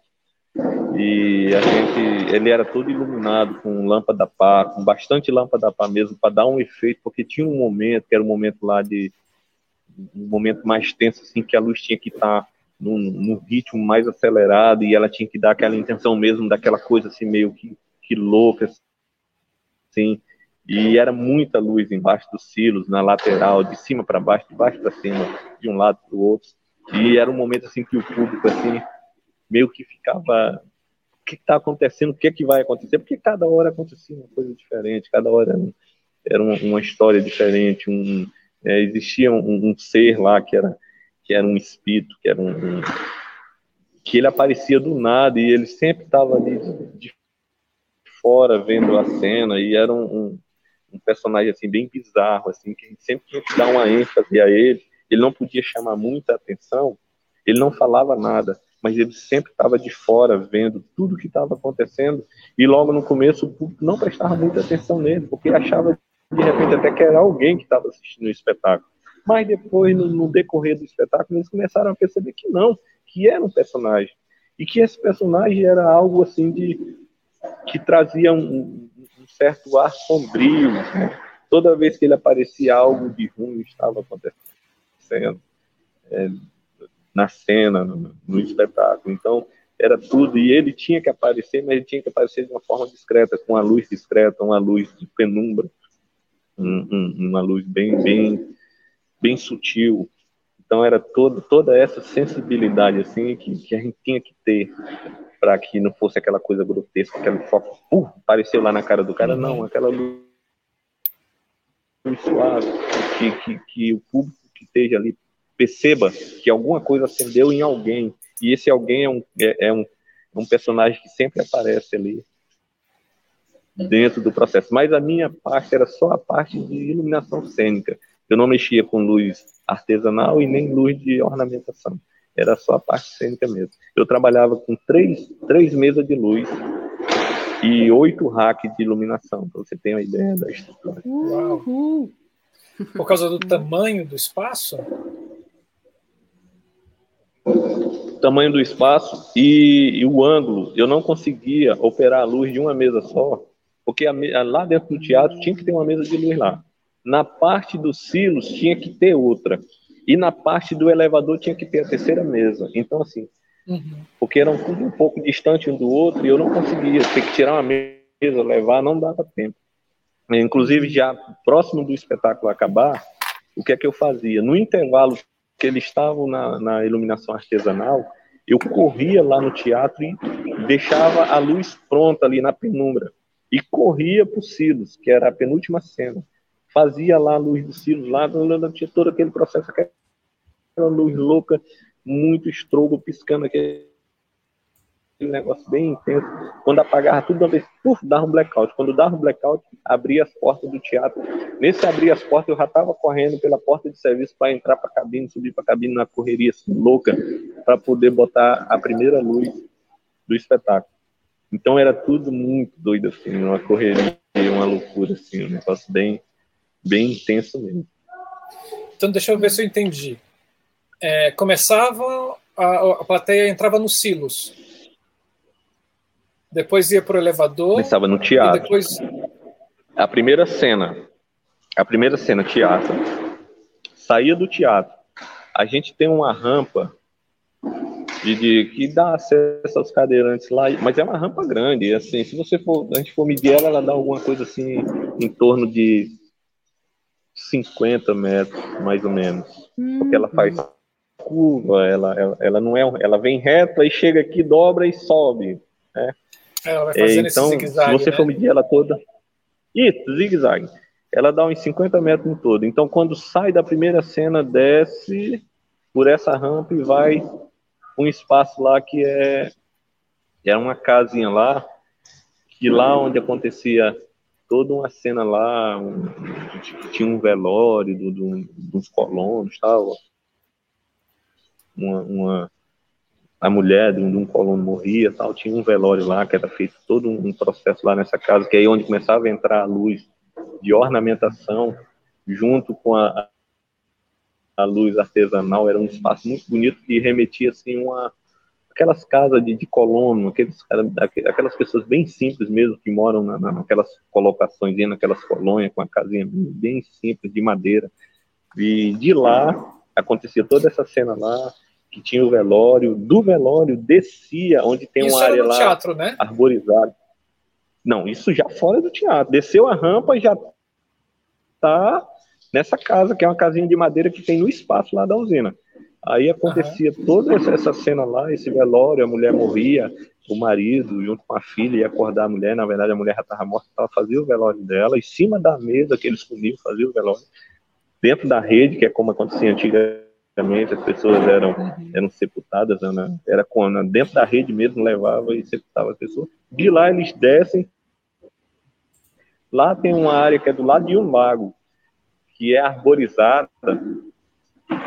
E a gente, ele era todo iluminado com lâmpada pá, com bastante lâmpada pá mesmo, para dar um efeito, porque tinha um momento, que era um momento lá de, um momento mais tenso, assim, que a luz tinha que estar tá num, num, ritmo mais acelerado e ela tinha que dar aquela intenção mesmo, daquela coisa assim, meio que, que louca, assim, e era muita luz embaixo dos silos, na lateral, de cima para baixo, de baixo para cima, de um lado para o outro, e era um momento assim que o público assim meio que ficava o que está acontecendo, o que, é que vai acontecer, porque cada hora acontecia uma coisa diferente, cada hora era, uma, uma, história diferente, um, é, existia um, um, ser lá que era, que era um espírito, que era um, que ele aparecia do nada e ele sempre estava ali de fora vendo a cena e era um, um, um, personagem assim bem bizarro assim que sempre tinha que dar uma ênfase a ele. Ele não podia chamar muita atenção ele não falava nada mas ele sempre estava de fora vendo tudo que estava acontecendo e logo no começo o público não prestava muita atenção nele porque achava de repente até que era alguém que estava assistindo o espetáculo. Mas depois no, no decorrer do espetáculo eles começaram a perceber que não que era um personagem. E que esse personagem era algo assim de que trazia um, um certo ar sombrio. Toda vez que ele aparecia, algo de ruim estava acontecendo é, na cena, no, no, espetáculo. Então era tudo e ele tinha que aparecer, mas ele tinha que aparecer de uma forma discreta, com uma luz discreta, uma luz de penumbra, um, um, uma luz bem bem bem sutil então era todo, toda essa sensibilidade assim que, que a gente tinha que ter para que não fosse aquela coisa grotesca, aquele foco uh, apareceu lá na cara do cara, não, aquela luz suave, que, que, que o público que esteja ali perceba que alguma coisa acendeu em alguém, e esse alguém é um, é, é um, é um personagem que sempre aparece ali dentro do processo. Mas a minha parte era só a parte de iluminação cênica. Eu não mexia com luz artesanal e nem luz de ornamentação. Era só a parte cênica mesmo. Eu trabalhava com três, três mesas de luz e oito racks de iluminação, para você ter uma ideia da estrutura. Uau. Por causa do tamanho do espaço? tamanho do espaço e, e, o ângulo. Eu não conseguia operar a luz de uma mesa só, porque a, lá dentro do teatro tinha que ter uma mesa de luz lá. Na parte dos silos tinha que ter outra. E na parte do elevador tinha que ter a terceira mesa. Então, assim, uhum. porque eram tudo um pouco distante um do outro e eu não conseguia. Ter que tirar uma mesa, levar, não dava tempo. Inclusive, já próximo do espetáculo acabar, o que é que eu fazia? No intervalo que eles estavam na, na iluminação artesanal, eu corria lá no teatro e deixava a luz pronta ali na penumbra. E corria para os silos, que era a penúltima cena fazia lá a luz dos silos, lá tinha todo aquele processo, aquela luz louca, muito estrogo, piscando aquele negócio bem intenso. Quando apagava tudo uma vez, puf, dava um blackout. Quando dava um blackout, abria as portas do teatro. Nesse abrir as portas, eu já estava correndo pela porta de serviço para entrar para a cabine, subir para a cabine na correria assim, louca, para poder botar a primeira luz do espetáculo. Então era tudo muito doido, assim, uma correria, uma loucura, assim, um negócio bem, bem intenso mesmo. Então, deixa eu ver se eu entendi. É, começava, a, a plateia entrava nos silos. Depois ia para o elevador. Começava no teatro. depois... A primeira cena, a primeira cena, teatro. Saía do teatro. A gente tem uma rampa de, de, que dá acesso aos cadeirantes lá, mas é uma rampa grande. Assim, se você for, a gente for medir ela, ela dá alguma coisa assim em torno de 50 metros, mais ou menos. Hum. Porque ela faz curva, ela, ela, ela, não é, ela vem reta e chega aqui, dobra e sobe. Né? Ela vai fazendo então, esse se você né? for medir ela toda, isso, zigue-zague. Ela dá uns 50 metros no todo. Então, quando sai da primeira cena, desce por essa rampa e vai um espaço lá que é, é uma casinha lá, que lá onde acontecia toda uma cena lá, um, tinha um velório do, do, dos colonos, tal. Uma, uma, a mulher de um, de um, colono morria, tal. Tinha um velório lá que era feito todo um processo lá nessa casa, que é aí onde começava a entrar a luz de ornamentação junto com a, a luz artesanal. Era um espaço muito bonito que remetia assim uma aquelas casas de, de colono, aqueles, aquelas pessoas bem simples mesmo que moram na, naquelas colocações, naquelas colônias com a casinha bem, simples de madeira. E de lá acontecia toda essa cena lá, que tinha o velório, do velório descia onde tem isso uma área lá teatro, né? arborizada. Não, isso já fora do teatro. Desceu a rampa e já tá nessa casa, que é uma casinha de madeira que tem no espaço lá da usina. Aí acontecia uhum. toda essa cena lá, esse velório, a mulher morria, o marido, junto com a filha, ia acordar a mulher, na verdade a mulher já estava morta, ela fazia o velório dela, em cima da mesa que eles comiam, fazia o velório, dentro da rede, que é como acontecia antigamente, as pessoas eram, uhum. eram sepultadas, né? era com, dentro da rede mesmo, levava e sepultava as pessoas. De lá eles descem. Lá tem uma área que é do lado de um lago, que é arborizada,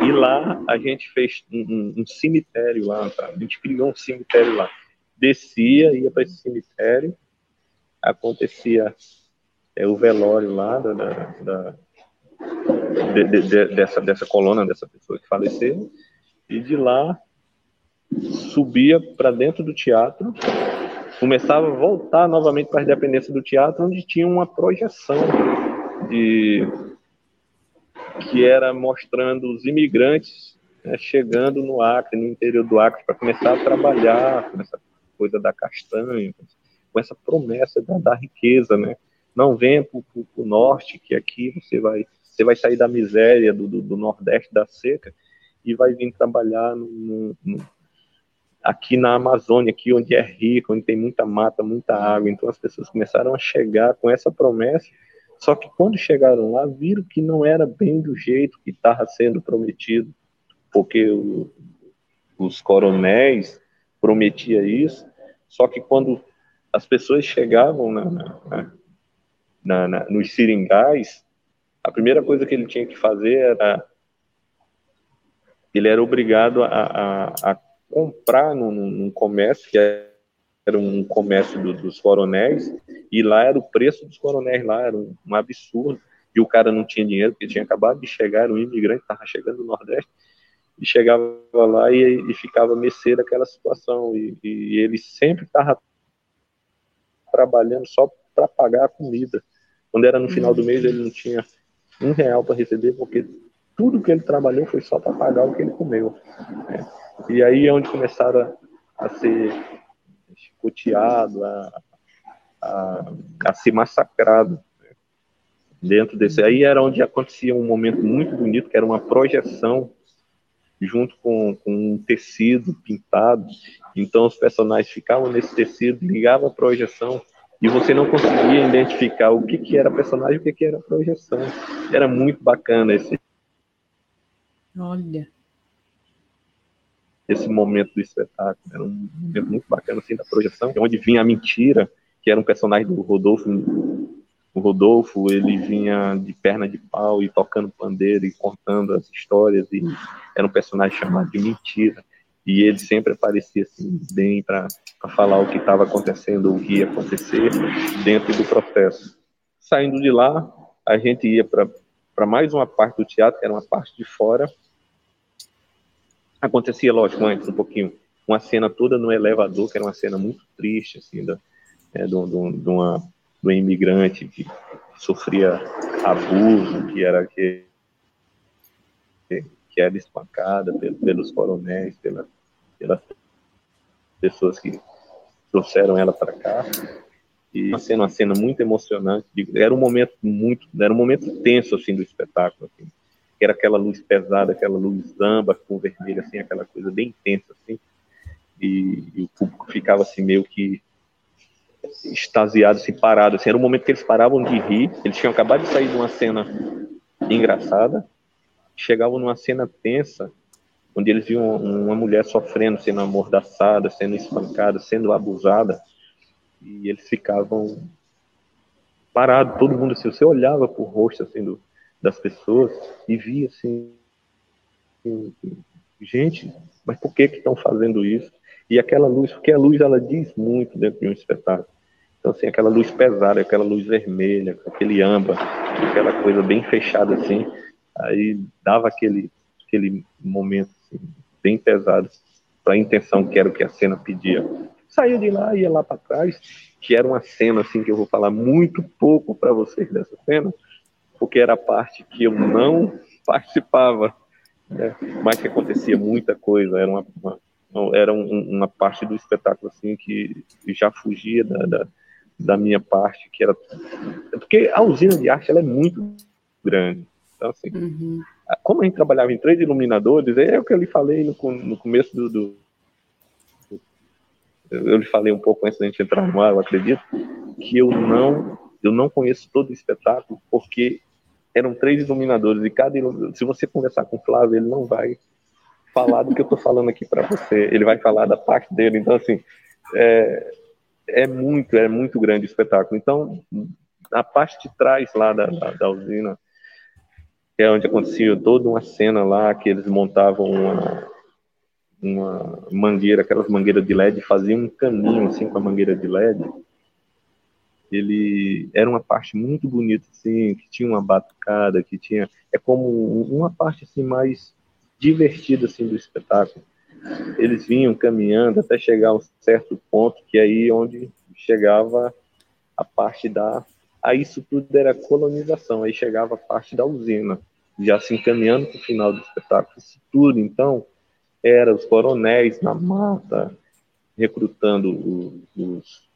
e lá a gente fez um, um, cemitério lá, tá? a gente criou um cemitério lá. Descia, ia para esse cemitério, acontecia é, o velório lá da, da de, de, de, dessa, dessa coluna, dessa pessoa que faleceu, e de lá subia para dentro do teatro, começava a voltar novamente para as dependências do teatro, onde tinha uma projeção de que era mostrando os imigrantes né, chegando no Acre, no interior do Acre, para começar a trabalhar com essa coisa da castanha, com essa promessa da, da riqueza, né? Não venha para o norte, que aqui você vai você vai sair da miséria do, do, do Nordeste, da seca, e vai vir trabalhar no, no, aqui na Amazônia, aqui onde é rico, onde tem muita mata, muita água. Então as pessoas começaram a chegar com essa promessa, só que quando chegaram lá, viram que não era bem do jeito que estava sendo prometido, porque o, os coronéis prometiam isso, só que quando as pessoas chegavam na, na, na, na nos seringais, a primeira coisa que ele tinha que fazer era ele era obrigado a, a, a comprar num, num, comércio que era um comércio do, dos coronéis e lá era o preço dos coronéis lá era um, um, absurdo e o cara não tinha dinheiro porque tinha acabado de chegar era um imigrante estava chegando do Nordeste e chegava lá e, e ficava a mercê daquela situação e, e ele sempre estava trabalhando só para pagar a comida quando era no final do mês ele não tinha um real para receber, porque tudo que ele trabalhou foi só para pagar o que ele comeu. Né? E aí é onde começaram a, a ser chicoteado, a, a, a ser massacrado. Né? Dentro desse. Aí era onde acontecia um momento muito bonito, que era uma projeção junto com, com um tecido pintado. Então os personagens ficavam nesse tecido, ligavam a projeção e você não conseguia identificar o que, que era personagem e o que, que era projeção. Era muito bacana esse. Olha. Esse momento do espetáculo. Era um momento muito bacana assim, da projeção, onde vinha a mentira, que era um personagem do Rodolfo. O Rodolfo, ele vinha de perna de pau e tocando pandeiro e contando as histórias, e era um personagem chamado de Mentira e ele sempre aparecia assim bem para falar o que estava acontecendo, o que ia acontecer dentro do processo. Saindo de lá, a gente ia para mais uma parte do teatro, que era uma parte de fora. Acontecia, lógico, antes um pouquinho, uma cena toda no elevador, que era uma cena muito triste, assim, da, é, de, de, de, uma, um imigrante que sofria abuso, que era que, que era espancada pelos coronéis, pela, pelas pessoas que trouxeram ela para cá. E uma cena, uma cena muito emocionante. Era um momento muito, era um momento tenso assim do espetáculo. Assim. Era aquela luz pesada, aquela luz amba com vermelho, assim, aquela coisa bem intensa assim. E, e, o público ficava assim meio que extasiado, assim, parado. Assim. Era um momento que eles paravam de rir. Eles tinham acabado de sair de uma cena engraçada, chegavam numa cena tensa onde eles viam uma mulher sofrendo, sendo amordaçada, sendo espancada, sendo abusada, e eles ficavam parados, todo mundo assim, você olhava para o rosto assim, do, das pessoas e via assim, gente, mas por que que estão fazendo isso? E aquela luz, porque a luz ela diz muito dentro de um espetáculo. Então assim, aquela luz pesada, aquela luz vermelha, aquele âmbar, aquela coisa bem fechada assim, aí dava aquele aquele momento assim, bem pesado para a intenção que era o que a cena pedia. Saiu de lá, ia lá para trás, que era uma cena assim que eu vou falar muito pouco para vocês dessa cena, porque era a parte que eu não participava, né? mas que acontecia muita coisa, era uma, uma era um, uma parte do espetáculo assim que já fugia da, da, da, minha parte, que era porque a usina de arte ela é muito grande, então assim. Uhum como a gente trabalhava em três iluminadores, é o que eu lhe falei no, no começo do, do, Eu lhe falei um pouco antes da gente entrar no ar, eu acredito, que eu não, eu não conheço todo o espetáculo, porque eram três iluminadores, e cada se você conversar com o Flávio, ele não vai falar do que eu estou falando aqui para você. Ele vai falar da parte dele. Então, assim, é, é muito, é muito grande o espetáculo. Então, a parte de trás lá da, da, da usina, é onde acontecia toda uma cena lá, que eles montavam uma, uma mangueira, aquelas mangueiras de LED, faziam um caminho assim com a mangueira de LED. Ele era uma parte muito bonita, assim, que tinha uma batucada, que tinha. É como uma parte assim mais divertida assim do espetáculo. Eles vinham caminhando até chegar a um certo ponto, que é aí onde chegava a parte da. Aí isso tudo era colonização, aí chegava a parte da usina, já se encaminhando para o final do espetáculo. Isso tudo, então, era os coronéis na mata, recrutando os, os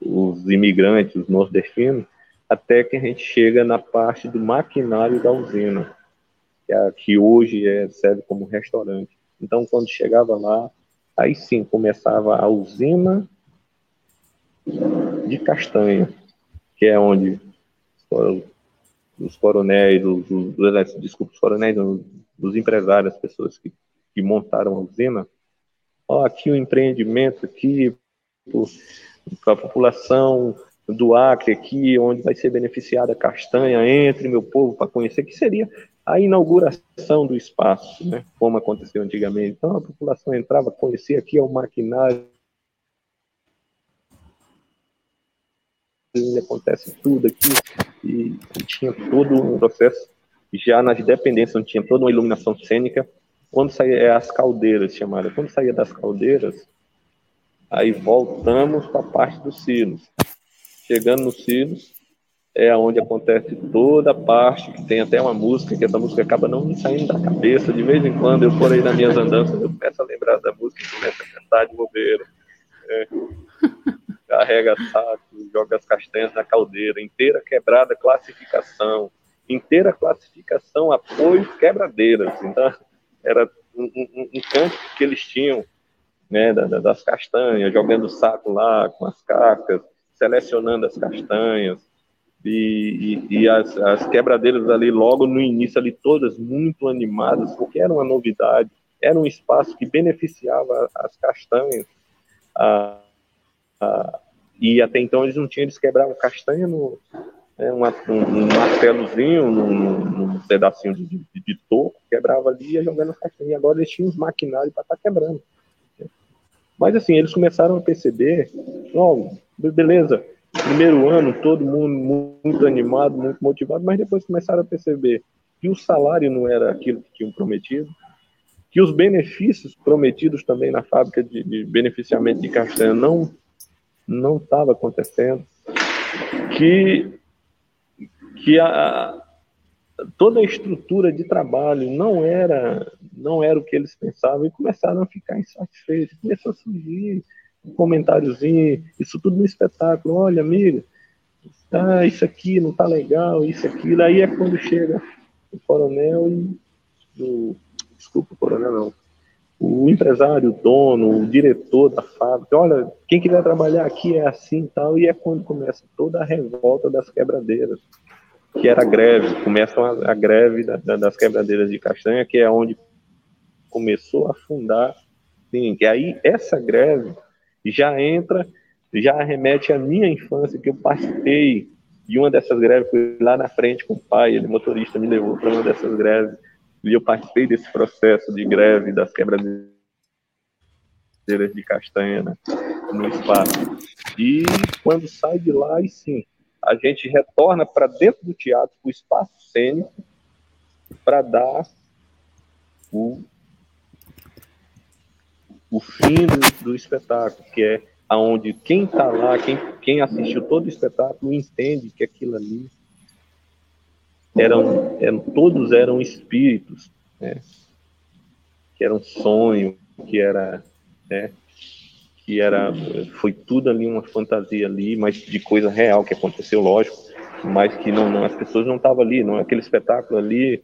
imigrantes, os nordestinos, até que a gente chega na parte do maquinário da usina, que, é, que hoje é, serve como restaurante. Então, quando chegava lá, aí sim começava a usina de castanha, que é onde os coronéis, os, os, desculpa, os coronéis, os empresários, as pessoas que que montaram a usina, ó, aqui o empreendimento aqui para a população do Acre aqui, onde vai ser beneficiada a castanha, entre meu povo para conhecer, que seria a inauguração do espaço, né, como aconteceu antigamente. Então a população entrava, conhecia aqui o maquinário, acontece tudo aqui, e, e tinha todo um processo, já nas dependências, onde tinha toda uma iluminação cênica, quando saía é as caldeiras chamadas, quando saía das caldeiras, aí voltamos para a parte dos sinos. Chegando nos sinos, é onde acontece toda a parte, que tem até uma música, que essa música acaba não me saindo da cabeça. De vez em quando, eu por aí nas minhas andanças, eu começo a lembrar da música e começo a cantar de bobeira. É. Carrega saco, joga as castanhas na caldeira, inteira quebrada, classificação. Inteira classificação, apoio, quebradeiras. Então, era um, um, um campo que eles tinham, né, das castanhas, jogando saco lá com as cascas, selecionando as castanhas, e, e, e as, as, quebradeiras ali logo no início ali todas muito animadas porque era uma novidade era um espaço que beneficiava as castanhas a, a, e até então eles não tinham eles quebravam castanha no, né, um, um, martelozinho num, num pedacinho de, de, de, toco, quebrava ali e ia jogando as caixinhas. E agora eles tinham os maquinários para estar tá quebrando. Mas assim, eles começaram a perceber, oh, beleza, primeiro ano, todo mundo muito animado, muito motivado, mas depois começaram a perceber que o salário não era aquilo que tinham prometido, que os benefícios prometidos também na fábrica de, de beneficiamento de castanha não não estava acontecendo, que que a, toda a estrutura de trabalho não era não era o que eles pensavam e começaram a ficar insatisfeitos. Começou a surgir um comentáriozinho, isso tudo no espetáculo. Olha, amiga, ah, isso aqui não tá legal, isso aquilo. Aí é quando chega o coronel e o desculpa, o coronel não. O empresário, o dono, o diretor da fábrica, olha, quem quiser trabalhar aqui é assim e tal, e é quando começa toda a revolta das quebradeiras que era a greve, começam a, a greve da, da, das quebradeiras de castanha, que é onde começou a fundar, que aí essa greve já entra, já remete à minha infância, que eu participei de uma dessas greves, fui lá na frente com o pai, ele motorista me levou para uma dessas greves, e eu participei desse processo de greve das quebradeiras de castanha né, no espaço. E quando sai de lá, e sim, a gente retorna para dentro do teatro, o espaço cênico, para dar o, o fim do, do, espetáculo, que é aonde quem está lá, quem, quem assistiu todo o espetáculo, entende que aquilo ali eram, eram todos eram espíritos, né? que era um sonho, que era né? Que era foi tudo ali uma fantasia ali, mas de coisa real que aconteceu, lógico, mas que não, não as pessoas não estavam ali, não aquele espetáculo ali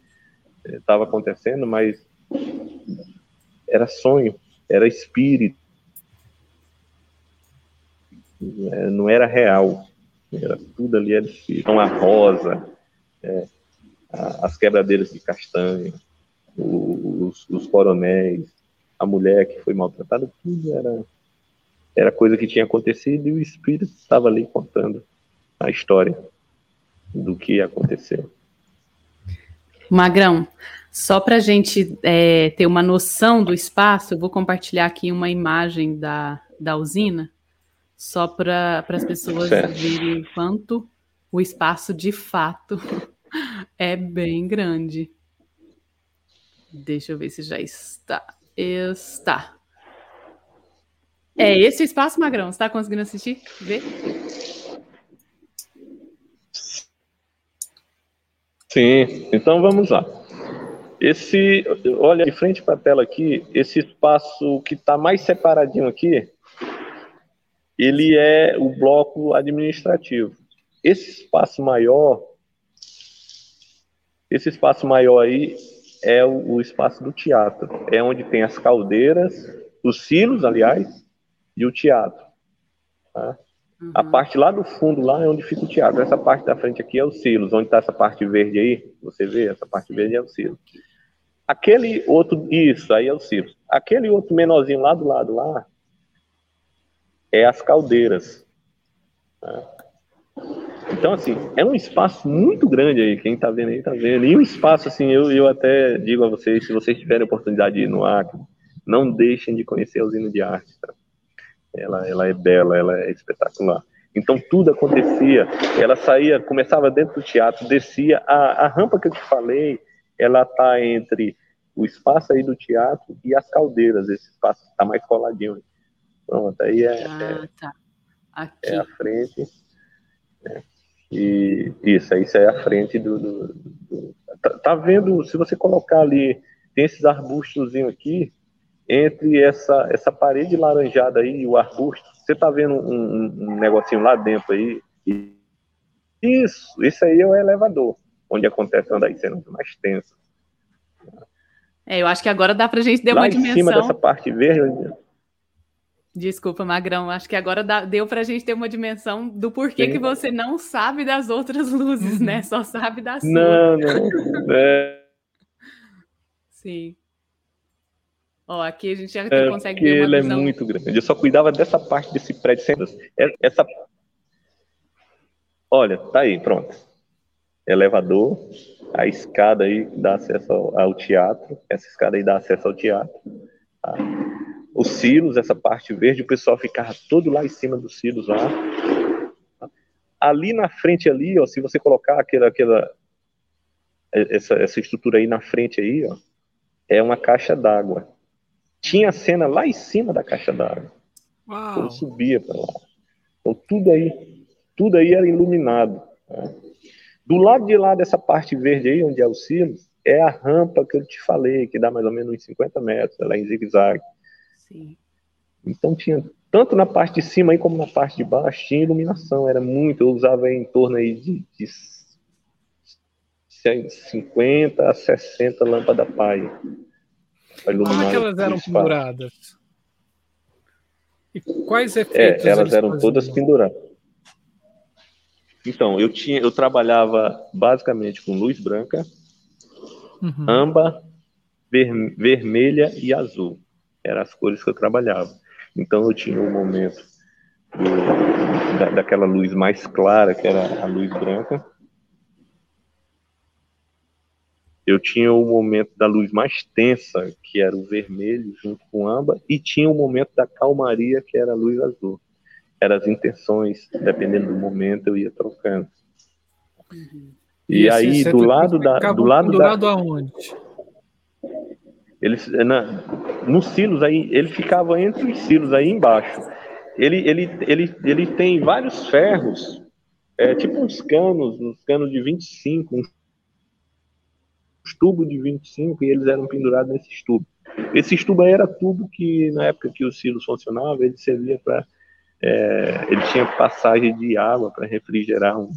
estava eh, acontecendo, mas era sonho, era espírito, é, não era real, era tudo ali era espírito. Então a rosa, é, as quebradeiras de castanha, os, os coronéis, a mulher que foi maltratada, tudo era, era coisa que tinha acontecido e o espírito estava ali contando a história do que aconteceu. Magrão, só para a gente é, ter uma noção do espaço, eu vou compartilhar aqui uma imagem da, da usina, só para as pessoas certo. verem quanto o espaço de fato é bem grande. Deixa eu ver se já está. Está. É esse o espaço, Magrão? Você está conseguindo assistir? Ver? Sim, então vamos lá. Esse, olha de frente para a tela aqui, esse espaço que está mais separadinho aqui, ele é o bloco administrativo. Esse espaço maior, esse espaço maior aí é o, o espaço do teatro. É onde tem as caldeiras, os silos, aliás, e o teatro. Tá? Uhum. A parte lá do fundo lá é onde fica o teatro. Essa parte da frente aqui é os silos, onde está essa parte verde aí. Você vê, essa parte verde é o silo. Aquele outro, isso, aí é o silo. Aquele outro menorzinho lá do lado lá é as caldeiras. Tá? Então, assim, é um espaço muito grande aí. Quem tá vendo aí, tá vendo. E um espaço, assim, eu, eu até digo a vocês, se vocês tiverem oportunidade de ir no Acre, não deixem de conhecer a usina de arte. Tá? Ela, ela é bela, ela é espetacular. Então, tudo acontecia. Ela saía, começava dentro do teatro, descia. A, a rampa que eu te falei, ela tá entre o espaço aí do teatro e as caldeiras. Esse espaço está mais coladinho. Pronto, aí é, ah, é, tá. é a frente. Né? E isso, isso é a frente do. do, do tá, tá, vendo? Se você colocar ali, tem esses arbustos aqui, entre essa, essa parede laranjada aí e o arbusto, você tá vendo um, um negocinho lá dentro aí? Isso, isso aí é o elevador, onde acontece as cenas mais tensas. É, eu acho que agora dá pra gente dar uma dimensão. Em cima dessa parte verde, Desculpa, Magrão. Acho que agora dá, deu para a gente ter uma dimensão do porquê Sim. que você não sabe das outras luzes, né? Só sabe da sua. Não, não. É... Sim. Ó, aqui a gente já é, consegue ver uma ele é visão... é muito grande. Eu só cuidava dessa parte desse prédio. É, essa... Olha, tá aí, pronto. Elevador, a escada aí dá acesso ao, ao teatro. Essa escada aí dá acesso ao teatro. Tá? os silos, essa parte verde, o pessoal ficava todo lá em cima dos silos lá. Ali na frente ali, ó, se você colocar aquela, aquela essa, essa estrutura aí na frente aí, ó, é uma caixa d'água. Tinha a cena lá em cima da caixa d'água. Eu subia para lá. Então tudo aí, tudo aí era iluminado. Né? Do lado de lá dessa parte verde aí, onde é o silo, é a rampa que eu te falei, que dá mais ou menos uns 50 metros, ela é em zigue-zague. Sim. Então tinha tanto na parte de cima aí como na parte de baixo tinha iluminação, era muito, eu usava em torno aí de, de 50 a 60 lâmpadas paia. Como é que elas eram penduradas? E quais efeitos? É, elas eram faziam? todas penduradas. Então, eu tinha, eu trabalhava basicamente com luz branca, uhum. âmbar, ver, vermelha e azul eram as cores que eu trabalhava. Então eu tinha um momento do, da, daquela luz mais clara, que era a luz branca. Eu tinha o momento da luz mais tensa, que era o vermelho junto com o âmbar, e tinha o momento da calmaria, que era a luz azul. Eram as intenções, dependendo do momento, eu ia trocando. Uhum. E, e aí, do lado da. Do lado da. aonde? Eles, na, nos silos aí, ele ficava entre os silos aí embaixo. Ele, ele, ele, ele tem vários ferros, é, tipo uns canos, uns canos de 25, uns tubos de 25, e eles eram pendurados nesses tubos. Esse tubo aí era tubo que, na época que os silos funcionavam, ele servia para. É, ele tinha passagem de água para refrigerar um,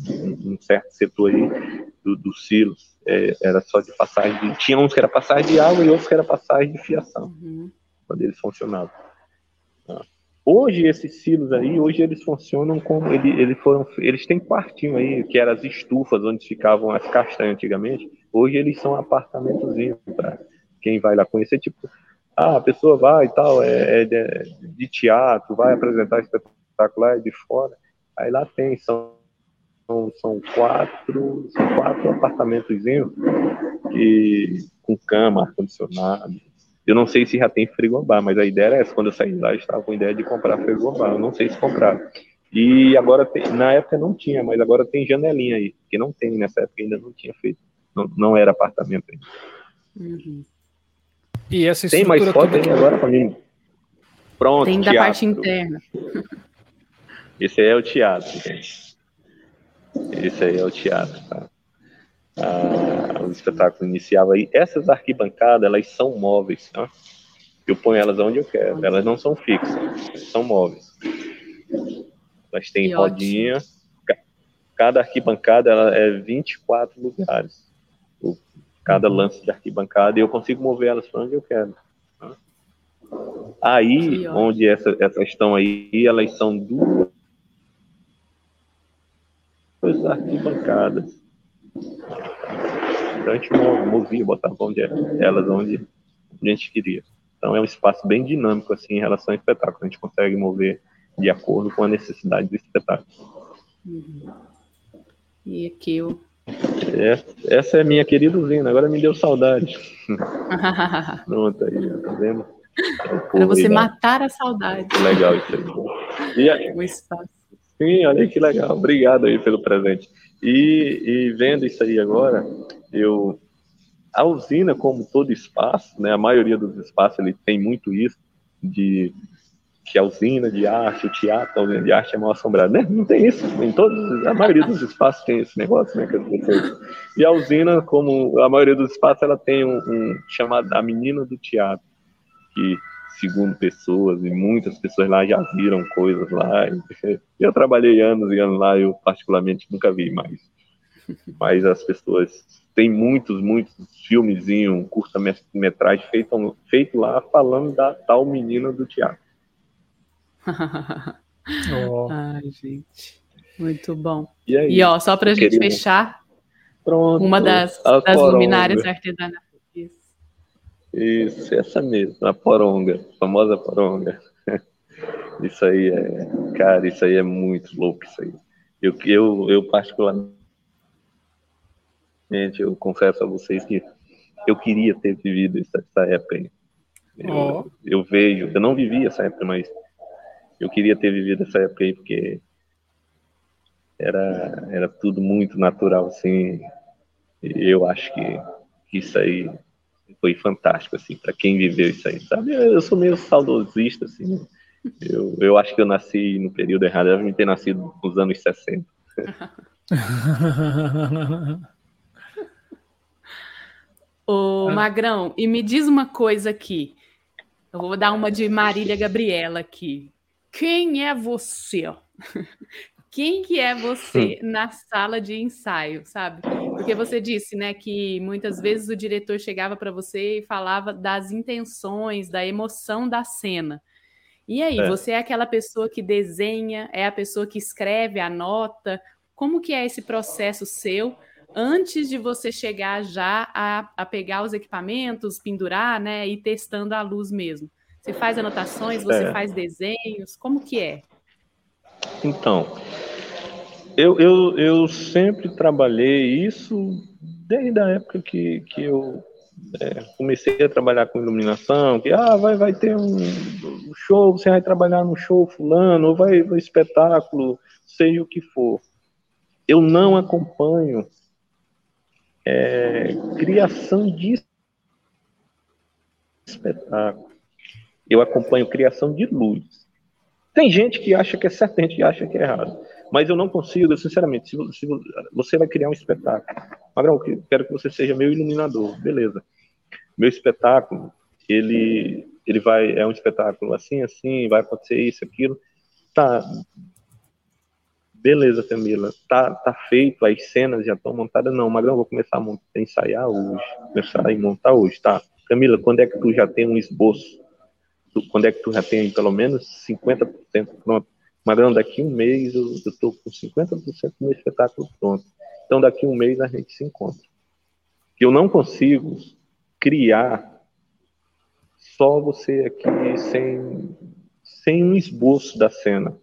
um, certo setor aí do, dos silos é, era só de passagem. De, tinha uns que era passagem de água e outros que era passagem de fiação, uhum. quando eles funcionavam. Ah. Hoje esses silos aí, hoje eles funcionam como ele, eles foram, eles têm quartinho aí que eram as estufas onde ficavam as castanhas antigamente. Hoje eles são apartamentozinhos para quem vai lá conhecer, tipo ah, a pessoa vai e tal, é, é de, de, teatro, vai apresentar espetacular é de fora. Aí lá tem, são, são, são quatro, são quatro apartamentozinhos que, com cama, ar-condicionado. Eu não sei se já tem frigobar, mas a ideia era essa. Quando eu saí lá, eu estava com a ideia de comprar frigobar. Eu não sei se comprar. E agora, tem, na época não tinha, mas agora tem janelinha aí, que não tem, nessa época ainda não tinha feito. Não, não era apartamento ainda. Uhum. E essa tem mais foto aí agora para mim. Pronto, Tem da parte interna. Esse aí é o teatro, gente. Esse aí é o teatro, tá? Ah, o espetáculo iniciava aí. Essas arquibancadas, elas são móveis, tá? Eu ponho elas onde eu quero. Elas não são fixas, são móveis. Elas têm que rodinha. Ótimo. Cada arquibancada ela é 24 lugares. Cada uhum. lance de arquibancada e eu consigo mover elas para onde eu quero. Tá? Aí, onde essa, essas estão aí, elas são duas arquibancadas. Então a gente movia, botava onde elas onde a gente queria. Então é um espaço bem dinâmico assim em relação ao espetáculo. A gente consegue mover de acordo com a necessidade do espetáculo. Uhum. E aqui eu. É, essa é minha querida usina, agora me deu saudade. Pronto aí, tá vendo? Para você aí, matar a saudade. Legal isso aí. E aí, o espaço. Sim, olha que legal. Obrigado aí pelo presente. E, e vendo isso aí agora, eu a usina, como todo espaço, né, a maioria dos espaços ele tem muito isso de que a usina de arte, o teatro, a usina de arte é mal assombrada, né? Não tem isso. Em todos, a maioria dos espaços tem esse negócio, né? E a usina, como a maioria dos espaços, ela tem um, um chamado a menina do teatro, que segundo pessoas e muitas pessoas lá já viram coisas lá. Eu trabalhei anos e anos lá, eu particularmente nunca vi mais. Mas as pessoas tem muitos, muitos filmezinhos, curta-metragem feito, feito lá falando da tal menina do teatro. Oh. Ai, gente. Muito bom. E, aí, e ó, só para a gente fechar, Pronto, uma das, das luminárias artesanais. Isso, essa mesmo, a poronga, a famosa poronga. Isso aí é, cara, isso aí é muito louco, isso aí. Eu, eu, eu particularmente, eu confesso a vocês que eu queria ter vivido essa, essa época aí. Eu, oh. eu vejo, eu não vivi essa época, mas eu queria ter vivido essa época aí, porque era, era tudo muito natural, assim. Eu acho que, que isso aí foi fantástico, assim, para quem viveu isso aí, sabe? Eu sou meio saudosista, assim. Eu, eu acho que eu nasci no período errado, eu devem ter nascido nos anos 60. Ô, Magrão, e me diz uma coisa aqui. Eu vou dar uma de Marília Gabriela aqui. Quem é você? Quem que é você na sala de ensaio, sabe? Porque você disse, né, que muitas vezes o diretor chegava para você e falava das intenções, da emoção da cena. E aí, é. você é aquela pessoa que desenha, é a pessoa que escreve, anota. Como que é esse processo seu antes de você chegar já a, a pegar os equipamentos, pendurar, né, e testando a luz mesmo? Você faz anotações, você é. faz desenhos, como que é? Então, eu, eu, eu sempre trabalhei isso desde a época que, que eu é, comecei a trabalhar com iluminação, que ah, vai, vai ter um, show, você vai trabalhar no show fulano, ou vai no espetáculo, seja o que for. Eu não acompanho é, criação de espetáculo. Eu acompanho criação de luz. Tem gente que acha que é certo, tem gente que acha que é errado. Mas eu não consigo, sinceramente, se, se você vai criar um espetáculo, Magrão, eu quero que você seja meu iluminador, beleza. Meu espetáculo, ele, ele vai, é um espetáculo assim, assim, vai acontecer isso, aquilo. Tá, beleza, Camila, tá, tá feito, as cenas já estão montadas. Não, Magrão, vou começar a, montar, a ensaiar hoje, começar a montar hoje, tá? Camila, quando é que tu já tem um esboço? Quando é que tu já tem pelo menos 50% pronto? Magrão, daqui um mês eu estou com 50% do meu espetáculo pronto. Então, daqui um mês a gente se encontra. Eu não consigo criar só você aqui sem, sem um esboço da cena.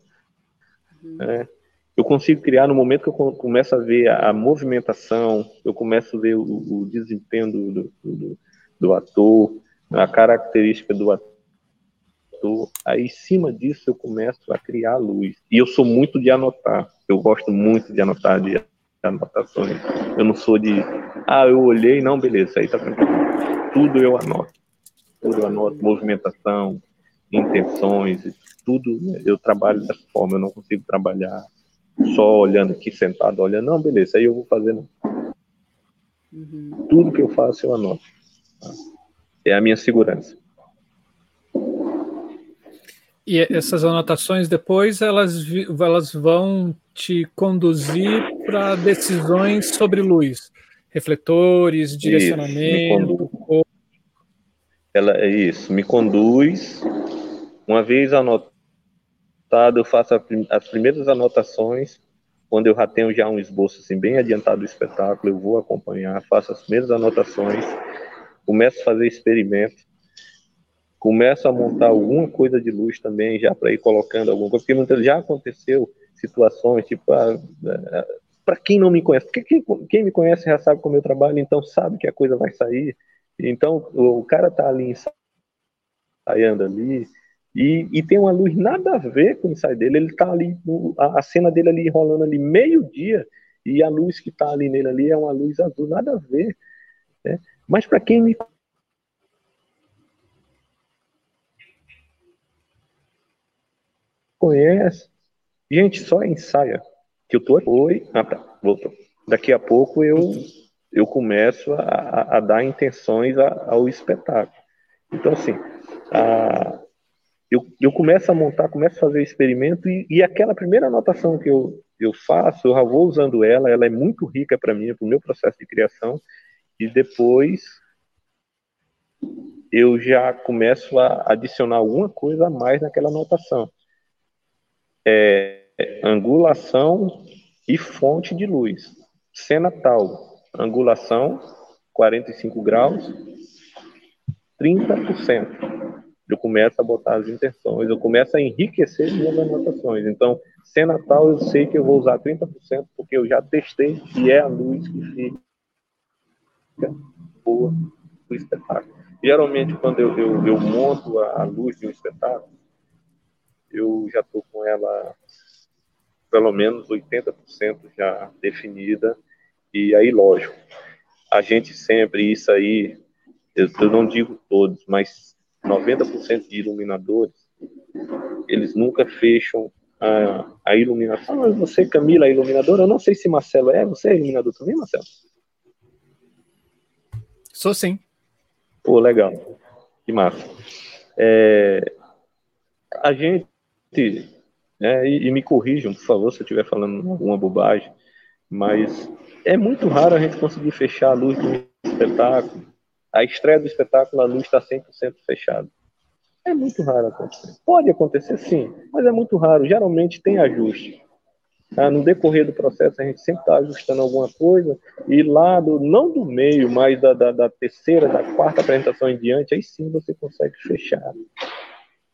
Uhum. É, eu consigo criar no momento que eu começo a ver a, a movimentação, eu começo a ver o, o desempenho do, do, do, do, ator, a característica do ator. Aí, em cima disso, eu começo a criar a luz. E eu sou muito de anotar. Eu gosto muito de anotar, de anotações. Eu não sou de, ah, eu olhei, não, beleza, aí tá tranquilo. Tudo eu anoto. Tudo eu anoto, movimentação, intenções, tudo eu trabalho dessa forma. Eu não consigo trabalhar só olhando aqui, sentado, olhando, não, beleza, aí eu vou fazer. Não. Uhum. Tudo que eu faço eu anoto. É a minha segurança. E essas anotações depois elas, elas vão te conduzir para decisões sobre luz, refletores, direcionamento. Isso, ela é isso, me conduz. Uma vez anotado, eu faço as primeiras anotações. Quando eu já tenho já um esboço assim, bem adiantado do espetáculo, eu vou acompanhar, faço as primeiras anotações, começo a fazer experimento, começo a montar alguma coisa de luz também, já para ir colocando alguma coisa, porque muitas já aconteceu situações, tipo, ah, ah para quem não me conhece, quem, quem, me conhece já sabe como eu trabalho, então sabe que a coisa vai sair. Então, o cara tá ali ensaiando ali, e, e, tem uma luz nada a ver com o ensaio dele. Ele tá ali, a, a cena dele ali rolando ali meio-dia, e a luz que tá ali nele ali é uma luz azul, nada a ver. Né? Mas para quem me conhece, gente, só ensaia. Que eu tô Oi, ah tá, voltou. Daqui a pouco eu eu começo a, a dar intenções ao espetáculo. Então assim, a, eu, eu começo a montar, começo a fazer experimento e, e aquela primeira anotação que eu, eu faço, eu já vou usando ela, ela é muito rica para mim, para o meu processo de criação, e depois eu já começo a adicionar alguma coisa a mais naquela anotação é, angulação e fonte de luz. Cena tal, angulação 45 graus, 30%. Eu começo a botar as intenções, eu começo a enriquecer minhas anotações. Então, cena tal, eu sei que eu vou usar 30% porque eu já testei que é a luz que fica boa do espetáculo. Geralmente, quando eu, eu, eu monto a luz de um espetáculo, eu já estou com ela pelo menos 80% já definida. E aí, lógico, a gente sempre, isso aí, eu, eu não digo todos, mas 90% de iluminadores, eles nunca fecham a, a iluminação. Mas você, Camila, é iluminadora? Eu não sei se Marcelo é. Você é iluminador também, Marcelo? Sou sim. Pô, legal. Que massa. É, a gente né, e, e, me corrijam, por favor, se eu estiver falando alguma bobagem, mas é muito raro a gente conseguir fechar a luz do espetáculo. A estreia do espetáculo, a luz está 100% fechada. É muito raro acontecer. Pode acontecer, sim, mas é muito raro. Geralmente tem ajuste. Tá? No decorrer do processo, a gente sempre está ajustando alguma coisa, e lá, do, não do meio, mas da, da, da terceira, da quarta apresentação em diante, aí sim você consegue fechar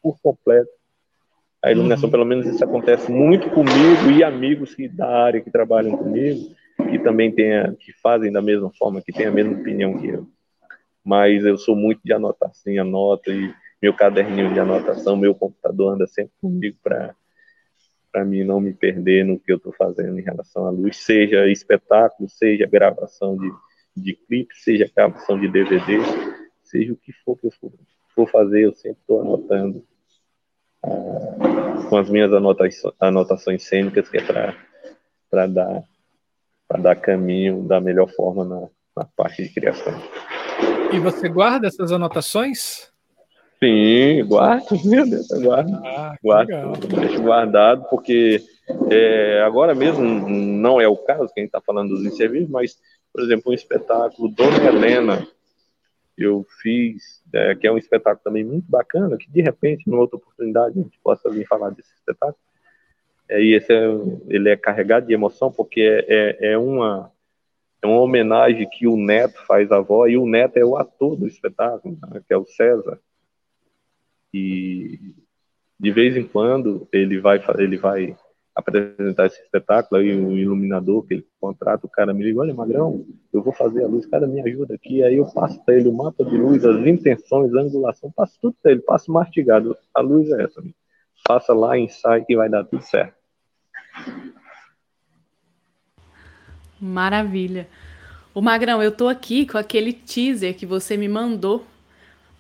por completo a iluminação, uhum. pelo menos isso acontece muito comigo e amigos que, da área que trabalham comigo, que também tenha, que fazem da mesma forma, que têm a mesma opinião que eu. Mas eu sou muito de anotar, sim, anoto e meu caderninho de anotação, meu computador anda sempre comigo para para mim não me perder no que eu estou fazendo em relação à luz, seja espetáculo, seja gravação de, de clipe, seja gravação de DVD, seja o que for que eu for, for fazer, eu sempre estou anotando com as minhas anotações, anotações cênicas, que é para dar, dar caminho da melhor forma na, na parte de criação. E você guarda essas anotações? Sim, guardo, meu Deus, eu guardo. Ah, guardo, deixo guardado, porque é, agora mesmo não é o caso que a gente está falando dos inserviços, mas, por exemplo, um espetáculo Dona Helena, eu fiz, é, que é um espetáculo também muito bacana, que de repente, numa outra oportunidade, a gente possa vir falar desse espetáculo. É, e esse é, ele é carregado de emoção, porque é, é, é, uma, é uma homenagem que o neto faz à avó, e o neto é o ator do espetáculo, né, que é o César. e de vez em quando ele vai ele vai apresentar esse espetáculo aí o iluminador que ele contrata o cara me liga olha Magrão eu vou fazer a luz cara me ajuda aqui aí eu passo para ele o mapa de luz as intenções a angulação passo tudo para ele passo mastigado a luz é essa amigo. faça lá ensaio que vai dar tudo certo maravilha o Magrão eu tô aqui com aquele teaser que você me mandou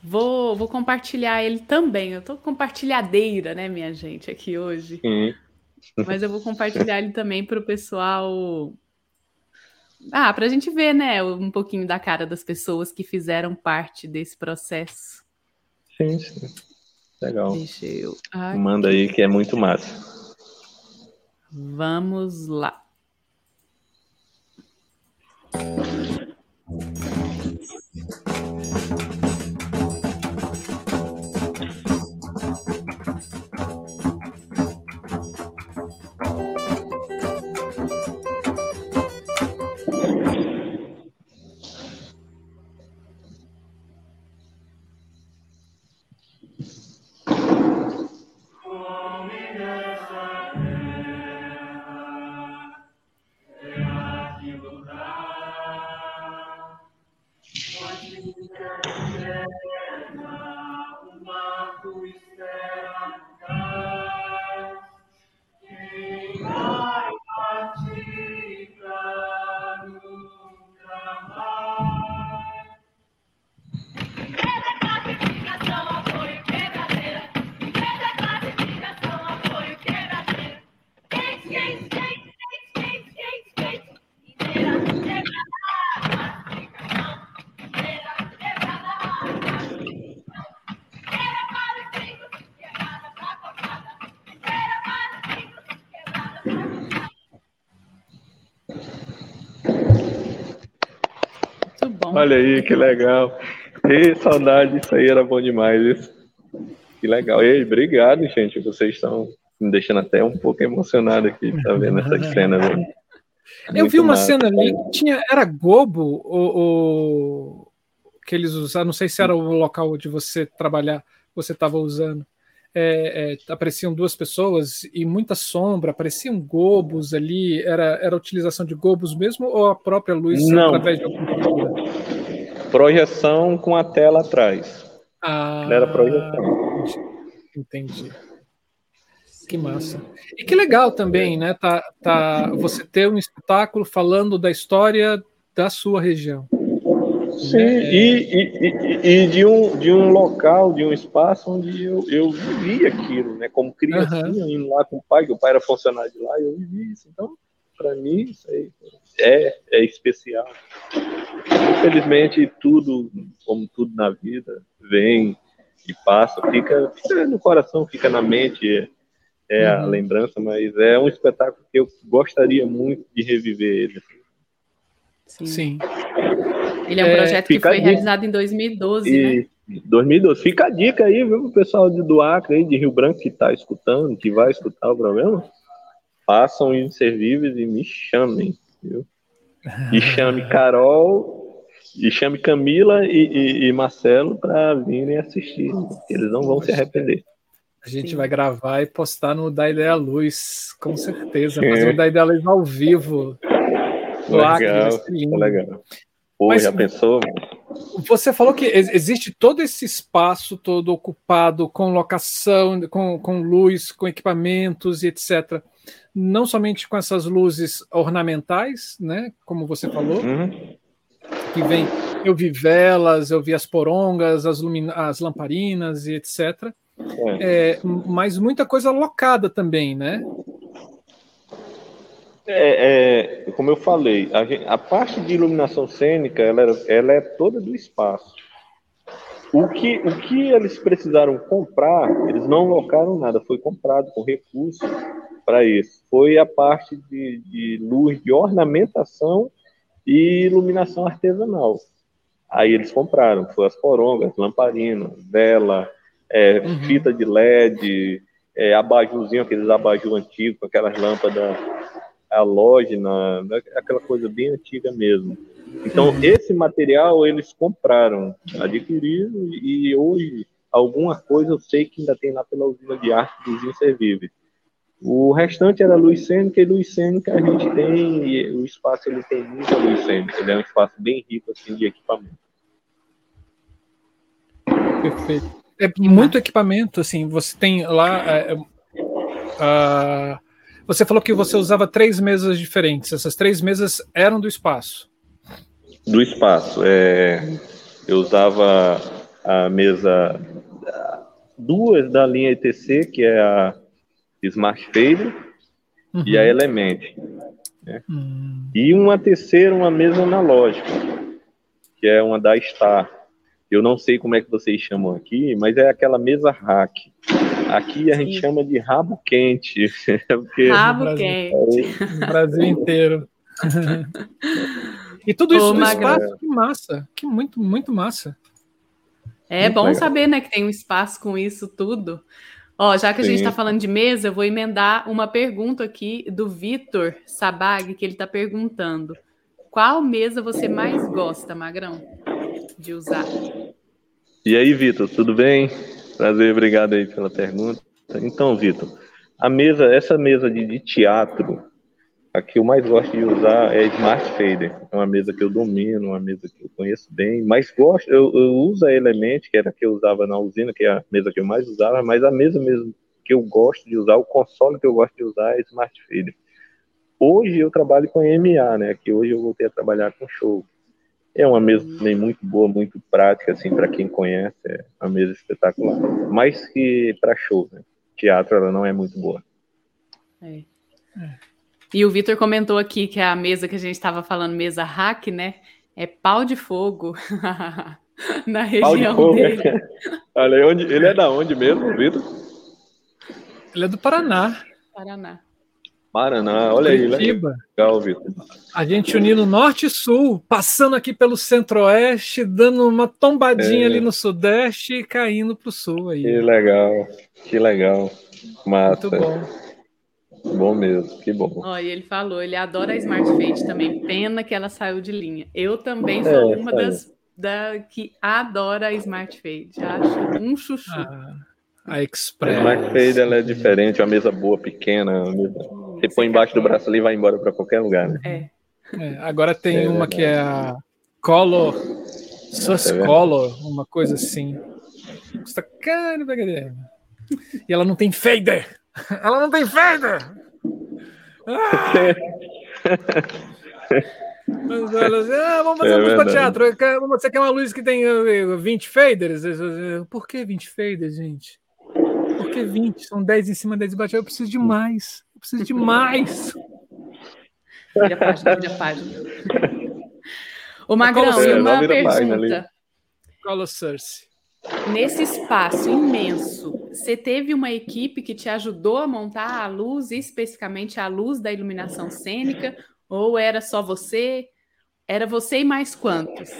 Vou, vou compartilhar ele também. Eu tô compartilhadeira, né, minha gente, aqui hoje. Uhum. Mas eu vou compartilhar ele também para o pessoal. Ah, para a gente ver, né, um pouquinho da cara das pessoas que fizeram parte desse processo. Sim, sim. Legal. Deixa eu. Aqui. Manda aí que é muito massa. Vamos lá. Olha aí, que legal. Ei, saudade, isso aí era bom demais. Isso. Que legal. Ei, obrigado, gente. Vocês estão me deixando até um pouco emocionado aqui, tá vendo essa cena, velho. Eu vi uma massa. cena ali que tinha, era Gobo, o, que eles usaram, não sei se era o local onde você trabalhar, você estava usando. É, é, apareciam duas pessoas e muita sombra, apareciam gobos ali. Era, era a utilização de gobos mesmo ou a própria luz não. através de alguma Projeção com a tela atrás. Ah, era projeção. Entendi. Que massa. E que legal também, né? Tá, tá, você ter um espetáculo falando da história da sua região. Sim, né? e, e, e, de, um, de um local, de um espaço onde eu, eu vivi aquilo, né? Como criancinha, uhum. indo lá com o pai, que o pai era funcionário de lá, eu vivi isso. Então, para mim, isso aí é, é especial. Infelizmente, tudo, como tudo na vida, vem e passa, fica, fica no coração, fica na mente, é, é uhum. a lembrança, mas é um espetáculo que eu gostaria muito de reviver ele. Sim. Sim. Ele é um projeto é, que foi realizado em 2012, e, né? 2012. Fica a dica aí, viu, o pessoal do Acre, aí, de Rio Branco, que está escutando, que vai escutar o programa. Façam inservíveis e me chamem, viu? E chame Carol, e chame Camila e, e, e Marcelo para virem assistir. Eles não vão se arrepender. A gente Sim. vai gravar e postar no Da Ideia Luz, com certeza. Fazer o Da Ideia Luz ao vivo. Legal, legal. Pô, Mas, já pensou? Você falou que existe todo esse espaço todo ocupado com locação, com, com luz, com equipamentos e etc. Não somente com essas luzes ornamentais, né? Como você falou, uhum. que vem. Eu vi velas, eu vi as porongas, as, as lamparinas e etc. É. É, mas muita coisa locada também, né? É, é, como eu falei, a, gente, a, parte de iluminação cênica ela, ela, é toda do espaço. O que, o que eles precisaram comprar, eles não locaram nada, foi comprado com recurso para isso. Foi a parte de, de luz de ornamentação e iluminação artesanal. Aí eles compraram, foi as porongas, lamparina, vela, é, uhum. fita de LED, é, abajurzinho, aqueles abajur antigos, aquelas lâmpadas halógena, aquela coisa bem antiga mesmo. Então, uhum. esse material eles compraram, adquiriram e hoje alguma coisa eu sei que ainda tem lá pela usina de arte dos inservíveis. O restante era luz cênica e luz cênica a gente tem, o espaço ele tem muita luz cênica, ele é um espaço bem rico assim de equipamento. Perfeito. É muito equipamento, assim, você tem lá. É, uh, você falou que você usava três mesas diferentes. Essas três mesas eram do espaço. Do espaço. É, eu usava a mesa duas da linha ETC, que é a Smart Fader uhum. e a Element. Né? Uhum. E uma terceira, uma mesa analógica, que é uma da Star. Eu não sei como é que vocês chamam aqui, mas é aquela mesa hack. Aqui a gente chama de rabo quente. Porque rabo no quente. No Brasil inteiro. e tudo isso Ô, no espaço, que massa. Que muito, muito massa. É muito bom legal. saber, né, que tem um espaço com isso tudo. Ó, já que a gente está falando de mesa, eu vou emendar uma pergunta aqui do Vitor Sabag, que ele está perguntando: qual mesa você mais gosta, Magrão, de usar? E aí, Vitor, tudo bem? Prazer, obrigado aí pela pergunta. Então, Vitor, a mesa, essa mesa de, de, teatro, a que eu mais gosto de usar é Smart Fader. É uma mesa que eu domino, uma mesa que eu conheço bem, mas gosto, eu, eu uso a Element, que era a que eu usava na usina, que é a mesa que eu mais usava, mas a mesa mesmo que eu gosto de usar, o console que eu gosto de usar é Smart Fader. Hoje eu trabalho com EMA, né? Que hoje eu voltei a trabalhar com show. É uma mesa também muito boa, muito prática, assim, para quem conhece, é uma mesa espetacular. Mais que para show, né? Teatro ela não é muito boa. É. é. E o Vitor comentou aqui que a mesa que a gente estava falando, mesa hack, né? É pau de fogo. Na região de fogo, dele. É. Olha, onde, ele é da onde mesmo, Vitor? Ele é do Paraná. Paraná. Paraná, olha aí, legal, Vitor. A gente unindo norte e sul, passando aqui pelo centro-oeste, dando uma tombadinha é. ali no sudeste e caindo para o sul. Aí. Que legal, que legal. Massa. Muito bom. Bom mesmo, que bom. Ó, e ele falou, ele adora a Smart Fade também. Pena que ela saiu de linha. Eu também sou é, uma das da, que adora a Smart Fade. Acho um chuchu. Ah, a Express. A Smart Fade ela é diferente, é uma mesa boa, pequena. Mesa... Você põe embaixo do braço ali e vai embora para qualquer lugar, né? É. é agora tem é, uma que é a Color, Sus é Color, uma coisa assim. Custa caro, brincadeira. E ela não tem fader. Ela não tem fader. Ah! Mas ah, vamos fazer é luz para teatro. Você quer uma luz que tem 20 faders? Por que 20 faders, gente? Por que 20? São 10 em cima, 10 embaixo. Eu preciso de mais. Eu preciso de mais. Vira a página, vira a página. Ô, Magrão, e uma pergunta. Colo Cersei. Nesse espaço imenso, você teve uma equipe que te ajudou a montar a luz, especificamente a luz da iluminação cênica, ou era só você? Era você e mais quantos?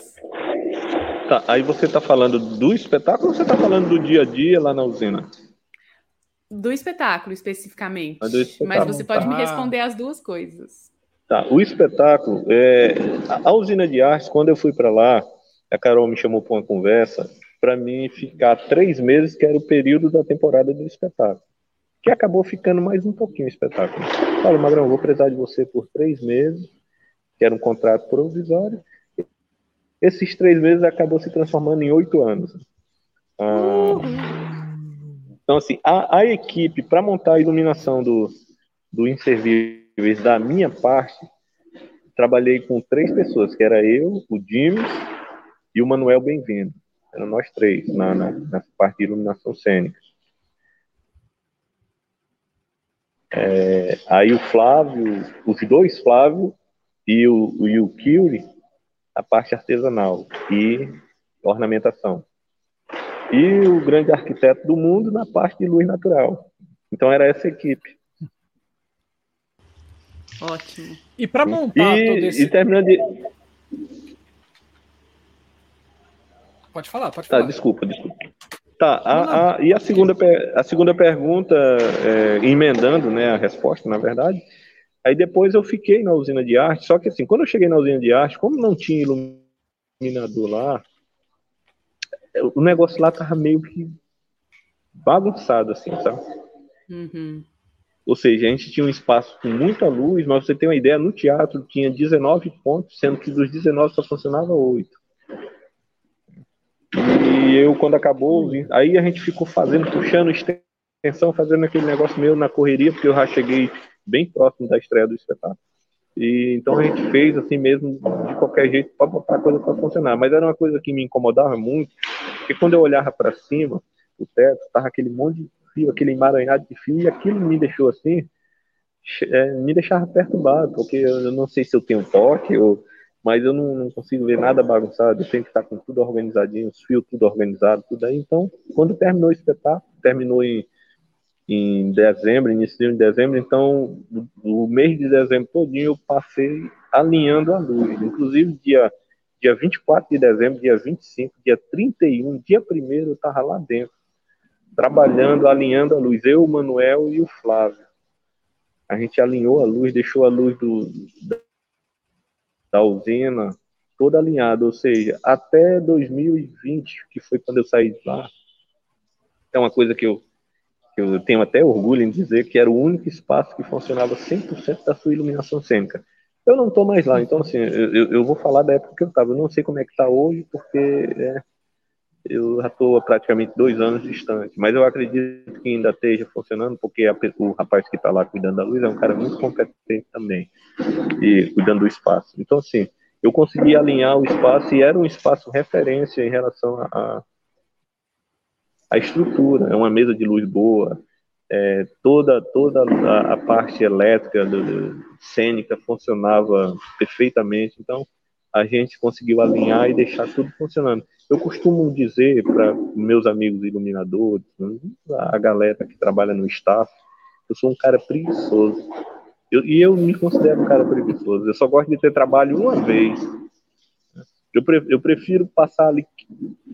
Tá, aí você está falando do espetáculo ou você está falando do dia a dia lá na usina? Do espetáculo, especificamente. Ah, do espetáculo. Mas você pode tá. me responder as duas coisas. Tá, o espetáculo, é, a, a usina de arte, quando eu fui para lá, a Carol me chamou para uma conversa para mim ficar três meses, que era o período da temporada do espetáculo. Que acabou ficando mais um pouquinho o espetáculo. Fala, Magrão, vou precisar de você por três meses, que era um contrato provisório. Esses três meses acabou se transformando em oito anos. Ah, então, assim, a, a equipe para montar a iluminação do, do Inservíveis da minha parte, trabalhei com três pessoas, que era eu, o James e o Manuel Bem-vindo. Eram nós três, na, na, nessa parte de iluminação cênica. É, aí o Flávio, os dois Flávio e o, e o Curie, a parte artesanal e ornamentação. E o grande arquiteto do mundo na parte de luz natural. Então era essa equipe. Ótimo. E para montar e, todo esse... E terminando de... Pode falar, pode tá, falar. Tá, desculpa, desculpa. Tá, a, a, e a segunda, a segunda pergunta, é, emendando né, a resposta, na verdade, aí depois eu fiquei na usina de arte, só que assim, quando eu cheguei na usina de arte, como não tinha iluminador lá, o negócio lá tava meio que bagunçado, assim, sabe? Uhum. Ou seja, a gente tinha um espaço com muita luz, mas você tem uma ideia, no teatro tinha 19 pontos, sendo que dos 19 só funcionava 8. E eu, quando acabou, aí a gente ficou fazendo, puxando extensão, fazendo aquele negócio meio na correria, porque eu já cheguei bem próximo da estreia do espetáculo. E então a gente fez assim mesmo, de qualquer jeito, para botar a coisa para funcionar. Mas era uma coisa que me incomodava muito, porque quando eu olhava para cima, o teto, tava aquele monte de fio, aquele emaranhado de fio, e aquilo me deixou assim, é, me deixava perturbado, porque eu não sei se eu tenho toque, ou, mas eu não, não, consigo ver nada bagunçado, eu tenho que estar com tudo organizadinho, os fios tudo organizado, tudo aí. Então, quando terminou o espetáculo, terminou em, em dezembro, início de dezembro, então, o mês de dezembro todinho eu passei alinhando a luz, inclusive dia dia 24 de dezembro, dia 25, dia 31, dia 1 eu estava lá dentro trabalhando, alinhando a luz. Eu, o Manuel e o Flávio. A gente alinhou a luz, deixou a luz do, da usina toda alinhada, ou seja, até 2020, que foi quando eu saí de lá. É uma coisa que eu, que eu tenho até orgulho em dizer que era o único espaço que funcionava 100% da sua iluminação cênica. Eu não estou mais lá, então assim, eu, eu vou falar da época que eu estava. Eu não sei como é que está hoje, porque é, eu já estou praticamente dois anos distante, mas eu acredito que ainda esteja funcionando, porque a, o rapaz que está lá cuidando da luz é um cara muito competente também, e cuidando do espaço. Então, assim, eu consegui alinhar o espaço e era um espaço referência em relação a, a estrutura, é uma mesa de luz boa, é, toda toda a, a parte elétrica do, do, cênica funcionava perfeitamente, então a gente conseguiu alinhar e deixar tudo funcionando. Eu costumo dizer para meus amigos iluminadores, a galera que trabalha no staff, eu sou um cara preguiçoso. Eu, e eu me considero um cara preguiçoso. Eu só gosto de ter trabalho uma vez. Eu, pre, eu prefiro passar ali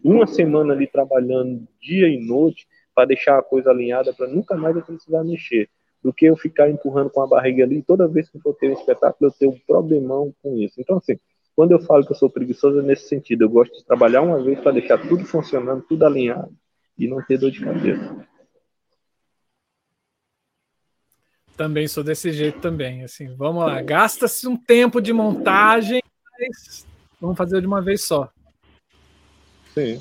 uma semana ali trabalhando dia e noite para deixar a coisa alinhada para nunca mais eu precisar mexer do que eu ficar empurrando com a barriga ali toda vez que for ter um espetáculo eu tenho um problemão com isso. Então assim, quando eu falo que eu sou preguiçoso, é nesse sentido. Eu gosto de trabalhar uma vez para deixar tudo funcionando, tudo alinhado e não ter dor de cabeça. Também sou desse jeito também. Assim, vamos lá. Gasta-se um tempo de montagem, mas vamos fazer de uma vez só. Sim.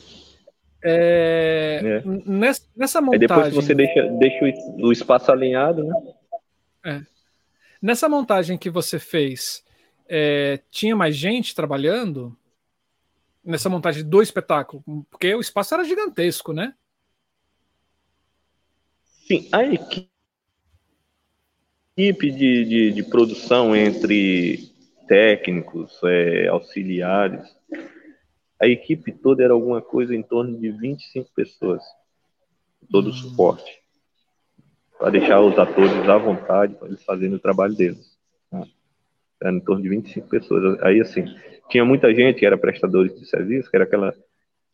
É, é. Nessa, nessa montagem. Aí depois você deixa, deixa o espaço alinhado, né? É. Nessa montagem que você fez, é, tinha mais gente trabalhando nessa montagem do espetáculo? Porque o espaço era gigantesco, né? Sim, a equipe de, de, de produção entre técnicos, é, auxiliares, a equipe toda era alguma coisa em torno de 25 pessoas, todo o hum. suporte, para deixar os atores à vontade para eles fazerem o trabalho deles era em torno de 25 pessoas. Aí, assim, tinha muita gente que era prestadores de serviço, que era aquela,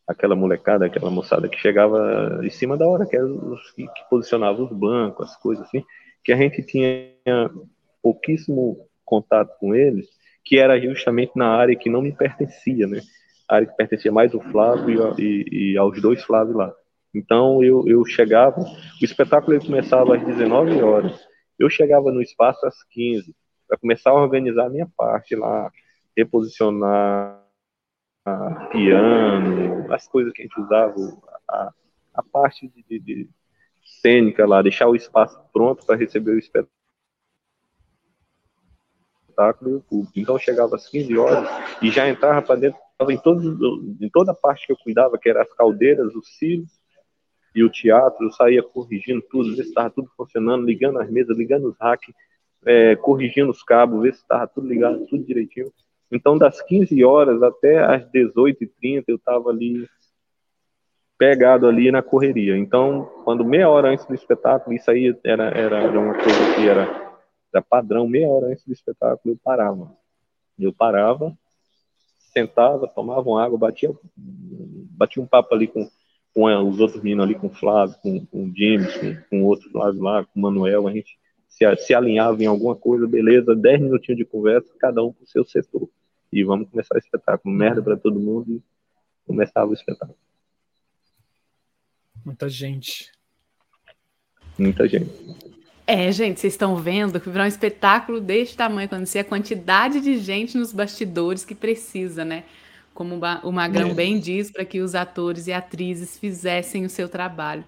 aquela molecada, aquela moçada que chegava em cima da hora, que era os que, que posicionavam os bancos, as coisas assim, que a gente tinha pouquíssimo contato com eles, que era justamente na área que não me pertencia, né? A área que pertencia mais ao Flávio e, e aos dois Flávios lá. Então eu, eu chegava, o espetáculo começava às 19 horas, eu chegava no espaço às 15 para começar a organizar a minha parte lá, reposicionar a piano, as coisas que a gente usava, a, a parte de, de, de cênica lá, deixar o espaço pronto para receber o espetáculo e o público. Então chegava às 15 horas e já entrava para dentro, estava em, em toda a parte que eu cuidava, que eram as caldeiras, os cílios e o teatro, eu saía corrigindo tudo, ver se estava tudo funcionando, ligando as mesas, ligando os racks, é, corrigindo os cabos, ver se estava tudo ligado, tudo direitinho. Então, das 15 horas até as 18h30, eu estava ali pegado ali na correria. Então, quando meia hora antes do espetáculo, isso aí era, era, uma coisa que era, era padrão, meia hora antes do espetáculo, eu parava. Eu parava, sentava, tomava uma água, batia, batia um papo ali com, com os outros meninos ali, com o Flávio, com, com o James, com, com outros Flávio lá, com o Manuel, a gente se, se alinhava em alguma coisa, beleza, 10 minutinhos de conversa, cada um com o seu setor. E vamos começar o espetáculo. Merda para todo mundo e começava o espetáculo. Muita gente. Muita gente. É, gente, vocês estão vendo que virá um espetáculo deste tamanho, quando se a quantidade de gente nos bastidores que precisa, né? Como o Magrão é. bem diz, para que os atores e atrizes fizessem o seu trabalho.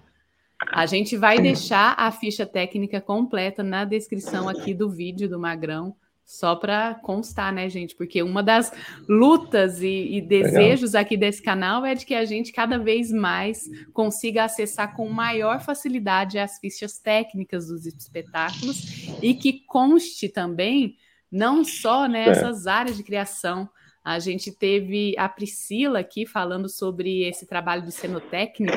A gente vai deixar a ficha técnica completa na descrição aqui do vídeo do Magrão, só para constar, né, gente? Porque uma das lutas e, e desejos Legal. aqui desse canal é de que a gente cada vez mais consiga acessar com maior facilidade as fichas técnicas dos espetáculos e que conste também não só nessas é. áreas de criação. A gente teve a Priscila aqui falando sobre esse trabalho do cenotécnico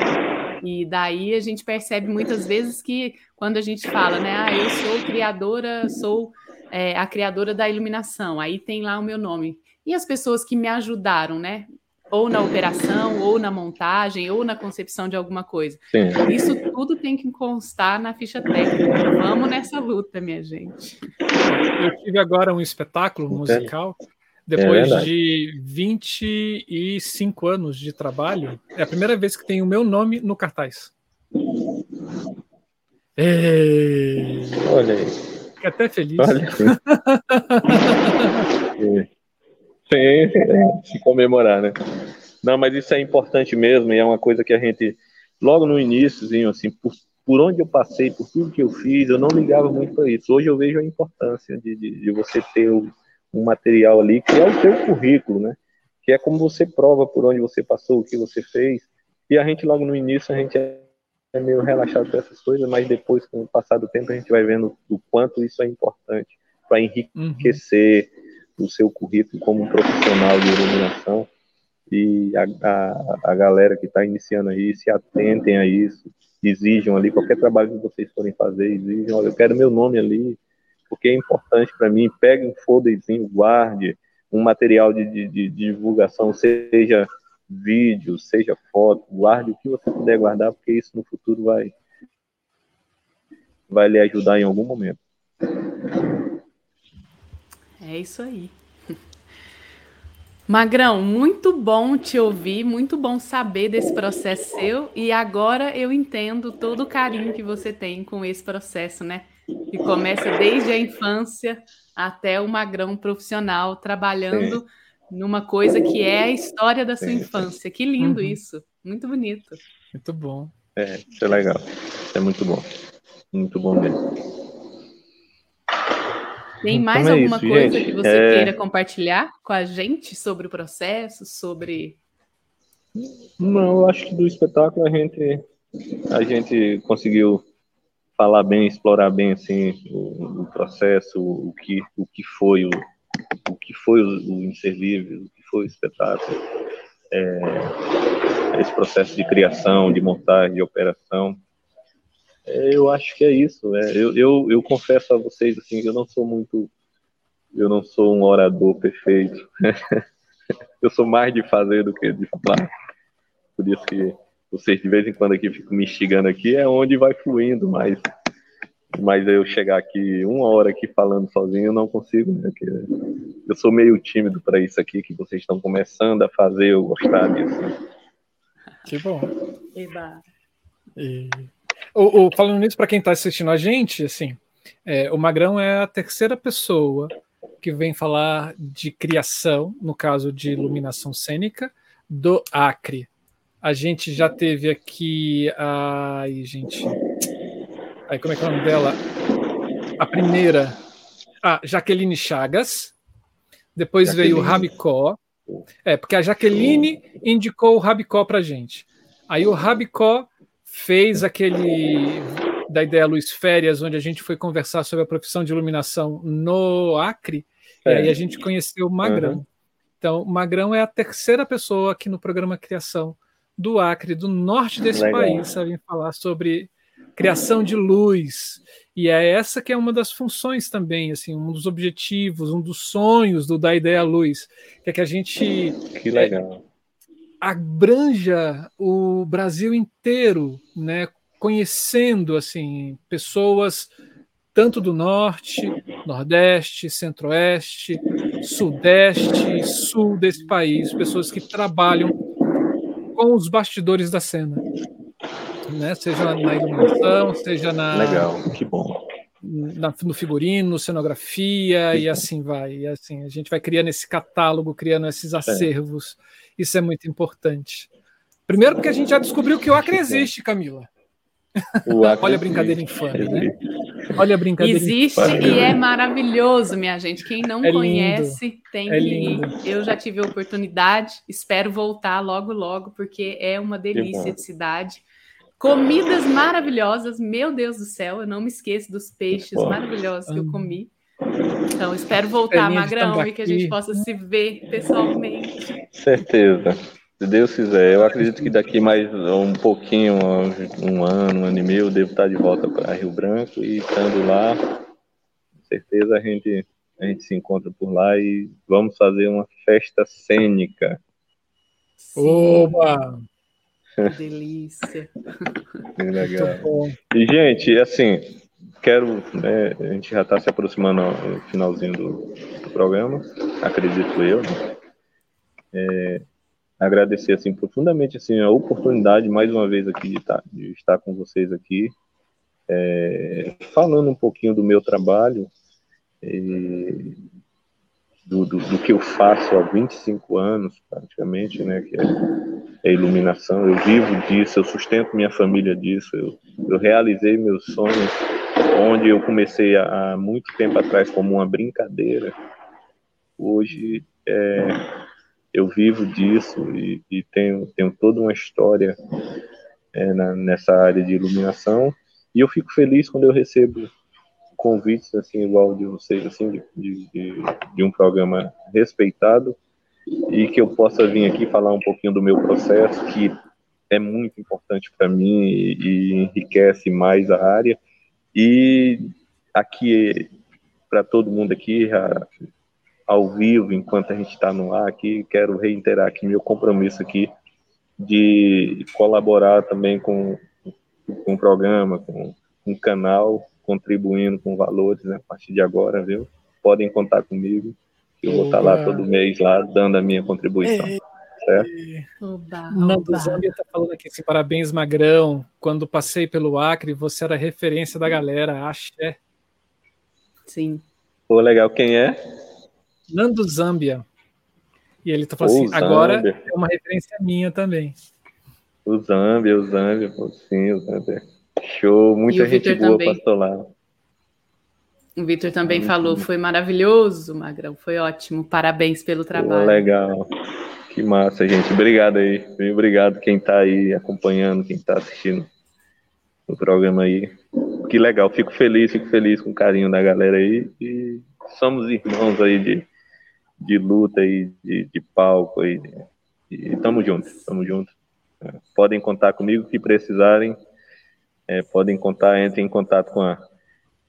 e daí a gente percebe muitas vezes que quando a gente fala, né, ah, eu sou criadora, sou é, a criadora da iluminação, aí tem lá o meu nome. E as pessoas que me ajudaram, né? Ou na operação, ou na montagem, ou na concepção de alguma coisa. Sim. Isso tudo tem que constar na ficha técnica. Vamos nessa luta, minha gente. Eu tive agora um espetáculo musical depois é de 25 anos de trabalho, é a primeira vez que tem o meu nome no cartaz. Ei. Olha aí. Fiquei até feliz. Olha sim. se comemorar, né? Não, mas isso é importante mesmo, e é uma coisa que a gente, logo no início, assim, por, por onde eu passei, por tudo que eu fiz, eu não ligava muito para isso. Hoje eu vejo a importância de, de, de você ter o um material ali que é o seu currículo, né? Que é como você prova por onde você passou, o que você fez. E a gente logo no início a gente é meio relaxado com essas coisas, mas depois com o passar do tempo a gente vai vendo o quanto isso é importante para enriquecer uhum. o seu currículo como um profissional de iluminação. E a, a, a galera que está iniciando aí, se atentem a isso, exijam ali qualquer trabalho que vocês forem fazer, exijam, olha, eu quero meu nome ali, porque é importante para mim. Pegue um folderzinho, guarde um material de, de, de, divulgação, seja vídeo, seja foto, guarde o que você puder guardar, porque isso no futuro vai, vai lhe ajudar em algum momento. É isso aí. Magrão, muito bom te ouvir, muito bom saber desse processo seu e agora eu entendo todo o carinho que você tem com esse processo, né? Que começa desde a infância até o magrão profissional, trabalhando Sim. numa coisa que é a história da sua infância. Que lindo uhum. isso, muito bonito. Muito bom. É, isso é legal. É muito bom. Muito bom mesmo. Tem então mais então é alguma isso, coisa gente. que você é... queira compartilhar com a gente sobre o processo, sobre. Não, eu acho que do espetáculo a gente, a gente conseguiu falar bem, explorar bem assim o, o processo, o que o que foi o, o que foi o, o o que foi o espetáculo, é, esse processo de criação, de montagem, de operação. É, eu acho que é isso. É, eu, eu, eu confesso a vocês assim, eu não sou muito, eu não sou um orador perfeito. eu sou mais de fazer do que de falar. Por isso que vocês de vez em quando aqui ficam me instigando aqui, é onde vai fluindo, mas, mas eu chegar aqui uma hora aqui falando sozinho, eu não consigo, né? Porque eu sou meio tímido para isso aqui, que vocês estão começando a fazer eu gostar disso. Que bom. Eba. E... O, o, falando nisso, para quem está assistindo a gente, assim, é, o Magrão é a terceira pessoa que vem falar de criação, no caso de iluminação cênica, do Acre. A gente já teve aqui. Ai, gente. Aí, como é que é o nome dela? A primeira. A Jaqueline Chagas. Depois Jaqueline. veio o Rabicó. É, porque a Jaqueline indicou o Rabicó pra gente. Aí o Rabicó fez aquele da ideia Luz Férias, onde a gente foi conversar sobre a profissão de iluminação no Acre, é. e aí a gente conheceu o Magrão. Uhum. Então, o Magrão é a terceira pessoa aqui no programa Criação do Acre, do norte desse Legal. país, sabem falar sobre criação de luz. E é essa que é uma das funções também, assim, um dos objetivos, um dos sonhos do da ideia luz, que é que a gente que legal. É, abranja o Brasil inteiro, né, conhecendo assim pessoas tanto do norte, nordeste, centro-oeste, sudeste, sul desse país, pessoas que trabalham com os bastidores da cena. né? Seja na iluminação, seja na. Legal, que bom. Na, no figurino, cenografia e assim vai. E assim, a gente vai criando esse catálogo, criando esses acervos. É. Isso é muito importante. Primeiro porque a gente já descobriu que o Acre existe, Camila. Olha a brincadeira infame, né? Olha a brincadeira Existe infame. e é maravilhoso, minha gente. Quem não é conhece tem é que ir. Eu já tive a oportunidade, espero voltar logo, logo, porque é uma delícia de cidade. Comidas maravilhosas, meu Deus do céu, eu não me esqueço dos peixes maravilhosos que eu comi. Então, espero voltar, Magrão, e que a gente possa se ver pessoalmente. Certeza. Se Deus quiser, eu acredito que daqui mais um pouquinho, um ano, um ano e meio, eu devo estar de volta para Rio Branco e estando lá, com certeza a gente, a gente se encontra por lá e vamos fazer uma festa cênica. Oba! Que delícia! Que legal. E, gente, assim, quero, né, a gente já está se aproximando no finalzinho do, do programa, acredito eu, né? É, agradecer assim profundamente assim a oportunidade mais uma vez aqui de estar, tá, de estar com vocês aqui é, falando um pouquinho do meu trabalho e do, do, do, que eu faço há 25 anos praticamente né que é, é iluminação. Eu vivo disso eu sustento minha família disso eu, eu realizei meus sonhos onde eu comecei há muito tempo atrás como uma brincadeira. Hoje é, eu vivo disso e, e tenho, tenho toda uma história é, na, nessa área de iluminação. E eu fico feliz quando eu recebo convites assim igual de vocês assim de, de, de um programa respeitado e que eu possa vir aqui falar um pouquinho do meu processo que é muito importante para mim e, e enriquece mais a área. E aqui para todo mundo aqui ao vivo, enquanto a gente está no ar aqui, quero reiterar aqui meu compromisso aqui de colaborar também com, com o programa, com, com o canal, contribuindo com valores né, a partir de agora, viu? Podem contar comigo, eu vou estar lá todo mês, lá, dando a minha contribuição. É. Certo? Oba, Nando Zambia está falando aqui assim, parabéns, Magrão. Quando passei pelo Acre, você era referência da galera, axé. Sim. Pô, legal, quem é? Nando Zambia. E ele tá falando o assim, Zambia. agora é uma referência minha também. O Zambia, o Zambia, sim, o Zambia. Show, muita gente boa também. passou lá. O Vitor também falou, foi maravilhoso, Magrão, foi ótimo. Parabéns pelo trabalho. Pô, legal. Que massa, gente. Obrigado aí. Obrigado quem tá aí acompanhando, quem tá assistindo o programa aí. Que legal, fico feliz, fico feliz com o carinho da galera aí. E somos irmãos aí de, de luta e de, de palco e, e tamo junto, tamo junto. É, podem contar comigo que precisarem, é, podem contar, entrem em contato com a,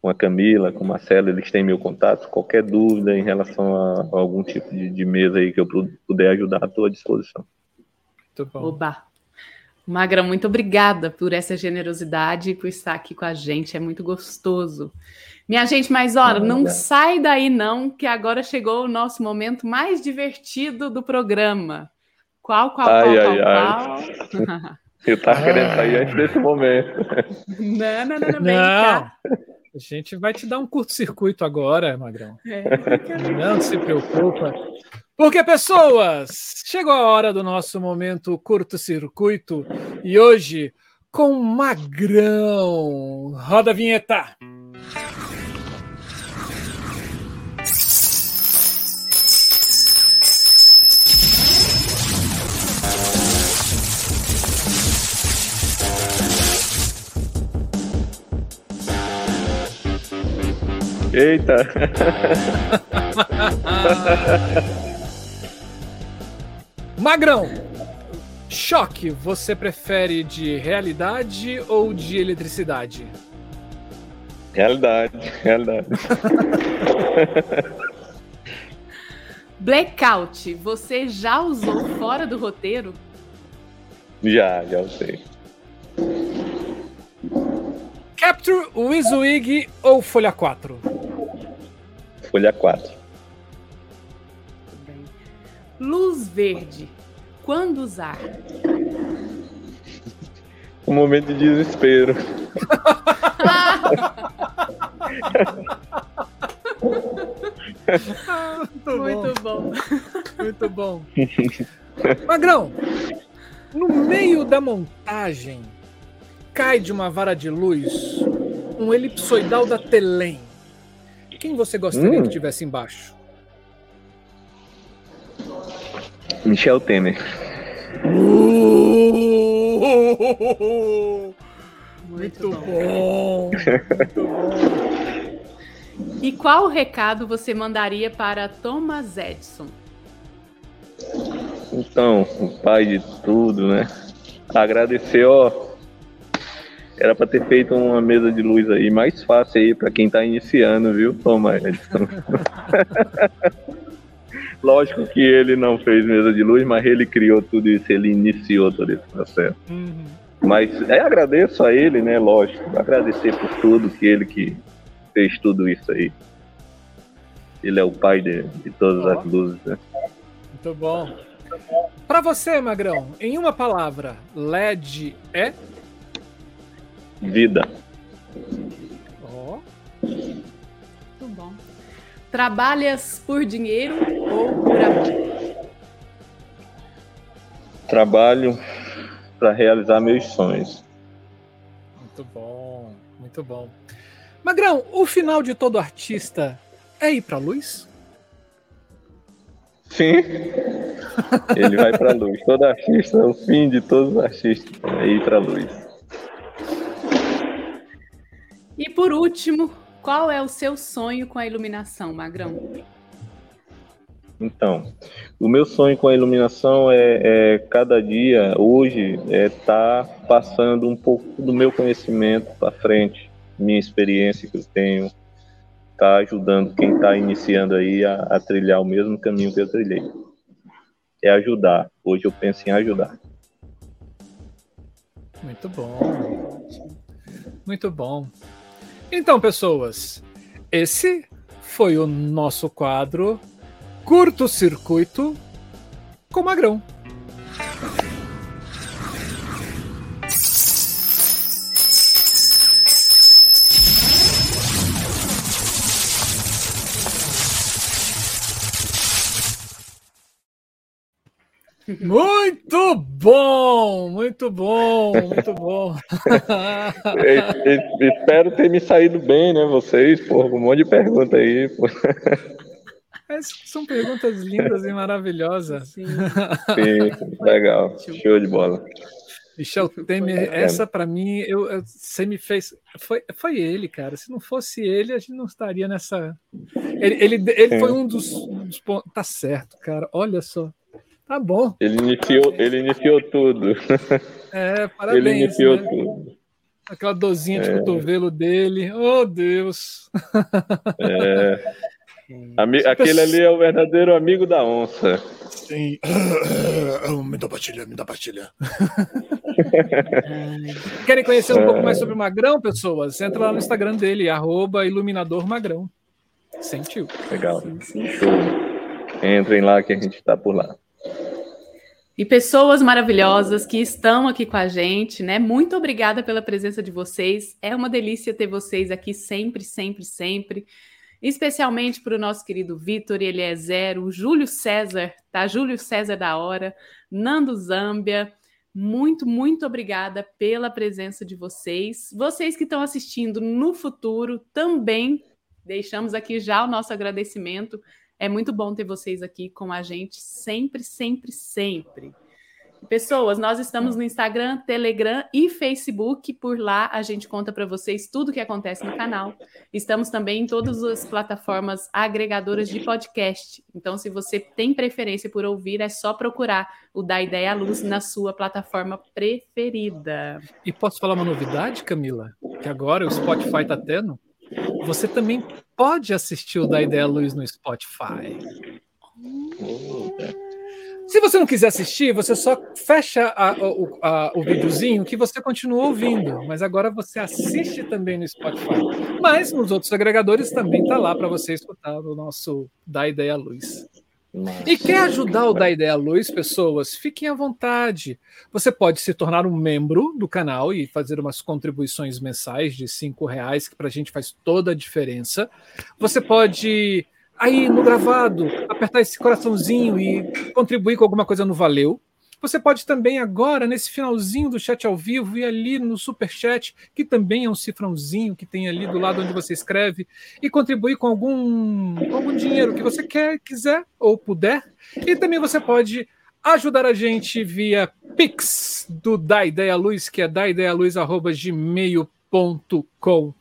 com a Camila, com o Marcelo, eles têm meu contato. Qualquer dúvida em relação a, a algum tipo de, de, mesa aí que eu puder ajudar, estou à disposição. Muito bom. Oba. Magra, muito obrigada por essa generosidade e por estar aqui com a gente, é muito gostoso. Minha gente, mas olha, não, sai daí não, que agora chegou o nosso momento mais divertido do programa. Qual, qual, ai, qual, ai, qual, ai. qual? Eu tava querendo sair antes desse momento. Não, não, não, não, não. A gente vai te dar um curto-circuito agora, Magrão. É, não se preocupa. Porque, pessoas, chegou a hora do nosso momento curto-circuito e hoje com Magrão. Roda a vinheta. Eita! Magrão, choque, você prefere de realidade ou de eletricidade? Realidade, realidade. Blackout, você já usou fora do roteiro? Já, já usei. Capture, Wizwig ou Folha 4? Folha 4. Luz verde. Quando usar? um momento de desespero. muito, bom. Muito bom. Magrão, no meio da montagem, cai de uma vara de luz um elipsoidal da Telém. Quem você gostaria hum. que tivesse embaixo? Michel Temer. Uh, muito, bom. Muito bom. E qual recado você mandaria para Thomas Edison? Então, o pai de tudo, né? Agradecer, ó. Era para ter feito uma mesa de luz aí mais fácil aí para quem está iniciando, viu, Thomas Edison? Lógico que ele não fez mesa de luz, mas ele criou tudo isso, ele iniciou todo esse processo. Uhum. Mas é, agradeço a ele, né? Lógico, agradecer por tudo que ele que fez tudo isso aí. Ele é o pai de, de todas oh. as luzes, né? Muito bom. Para você, Magrão, em uma palavra, LED é? Vida. Ó. Oh. Trabalhas por dinheiro ou por amor? Trabalho para realizar meus sonhos. Muito bom, muito bom. Magrão, o final de todo artista é ir para a luz? Sim. Ele vai para a luz. Todo artista, o fim de todos os artistas é ir para a luz. E por último, qual é o seu sonho com a iluminação, Magrão? Então, o meu sonho com a iluminação é, é cada dia, hoje, é estar tá passando um pouco do meu conhecimento para frente, minha experiência que eu tenho, tá ajudando quem está iniciando aí a, a trilhar o mesmo caminho que eu trilhei. É ajudar. Hoje eu penso em ajudar. Muito bom. Muito bom. Então, pessoas, esse foi o nosso quadro Curto Circuito com Magrão. Muito bom, muito bom, muito bom. espero ter me saído bem, né? Vocês, pô, um monte de pergunta aí. Pô. São perguntas lindas e maravilhosas. Sim, Sim legal, show de bola. Michel Temer, essa para mim, eu, eu, você me fez. Foi, foi ele, cara. Se não fosse ele, a gente não estaria nessa. Ele, ele, ele foi um dos, dos pontos. Tá certo, cara. Olha só. Tá bom. Ele iniciou, ele iniciou tudo. É, parabéns. Ele iniciou né? tudo. Aquela dozinha de é. cotovelo dele. Oh, Deus. É. Ami aquele ali é o verdadeiro amigo da onça. Sim. me dá pastilha, me dá pastilha. Querem conhecer um pouco mais sobre o Magrão, pessoas? Entra lá no Instagram dele, arroba iluminadormagrão. Sentiu. Legal. Show. Entrem lá que a gente está por lá e pessoas maravilhosas que estão aqui com a gente, né? Muito obrigada pela presença de vocês. É uma delícia ter vocês aqui sempre, sempre, sempre. Especialmente para o nosso querido Vitor Eliezer, o Júlio César, tá? Júlio César da Hora, Nando Zâmbia. Muito, muito obrigada pela presença de vocês. Vocês que estão assistindo no futuro também deixamos aqui já o nosso agradecimento é muito bom ter vocês aqui com a gente sempre, sempre, sempre. Pessoas, nós estamos no Instagram, Telegram e Facebook. Por lá a gente conta para vocês tudo o que acontece no canal. Estamos também em todas as plataformas agregadoras de podcast. Então, se você tem preferência por ouvir, é só procurar o Da Ideia à Luz na sua plataforma preferida. E posso falar uma novidade, Camila? Que agora o Spotify está tendo? Você também pode assistir o Da Ideia Luz no Spotify. Se você não quiser assistir, você só fecha a, o, a, o videozinho que você continua ouvindo. Mas agora você assiste também no Spotify. Mas nos outros agregadores também tá lá para você escutar o nosso Da Ideia Luz. E quer ajudar o Da Ideia Luz, pessoas? Fiquem à vontade. Você pode se tornar um membro do canal e fazer umas contribuições mensais de cinco reais, que para a gente faz toda a diferença. Você pode aí no gravado apertar esse coraçãozinho e contribuir com alguma coisa no Valeu. Você pode também agora, nesse finalzinho do chat ao vivo, ir ali no super chat, que também é um cifrãozinho que tem ali do lado onde você escreve, e contribuir com algum, algum dinheiro que você quer, quiser ou puder. E também você pode ajudar a gente via Pix do Da Ideia Luz, que é daideialuz.gmail.com.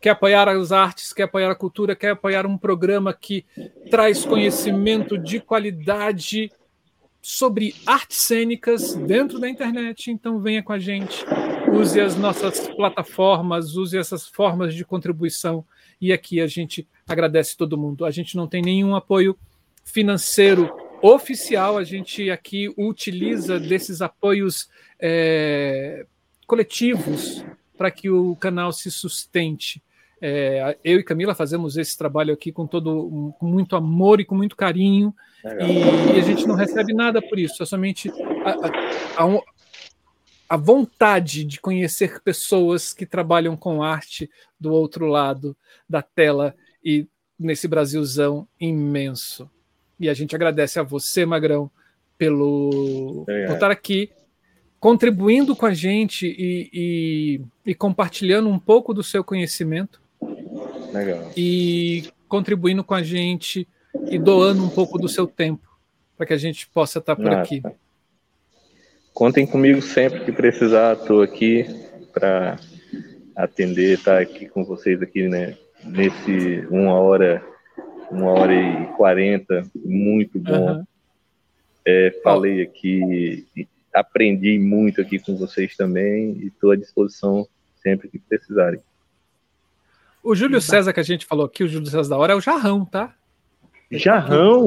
Quer apoiar as artes, quer apoiar a cultura, quer apoiar um programa que traz conhecimento de qualidade sobre artes cênicas dentro da internet, então venha com a gente, use as nossas plataformas, use essas formas de contribuição e aqui a gente agradece todo mundo. A gente não tem nenhum apoio financeiro oficial, a gente aqui utiliza desses apoios é, coletivos para que o canal se sustente. É, eu e Camila fazemos esse trabalho aqui com todo com muito amor e com muito carinho e, e, a gente não recebe nada por isso, é somente a, a, a, vontade de conhecer pessoas que trabalham com arte do outro lado da tela e nesse Brasilzão imenso. E a gente agradece a você, Magrão, pelo por estar aqui contribuindo com a gente e, e, e compartilhando um pouco do seu conhecimento Legal. E contribuindo com a gente e doando um pouco do seu tempo para que a gente possa estar por aqui. Contem comigo sempre que precisar, estou aqui para atender, estar tá aqui com vocês aqui, né? Nesse uma hora, uma hora e quarenta, muito bom. Uhum. É, falei aqui, aprendi muito aqui com vocês também e estou à disposição sempre que precisarem. O Júlio César que a gente falou aqui, o Júlio César da hora, é o Jarrão, tá? Jarrão?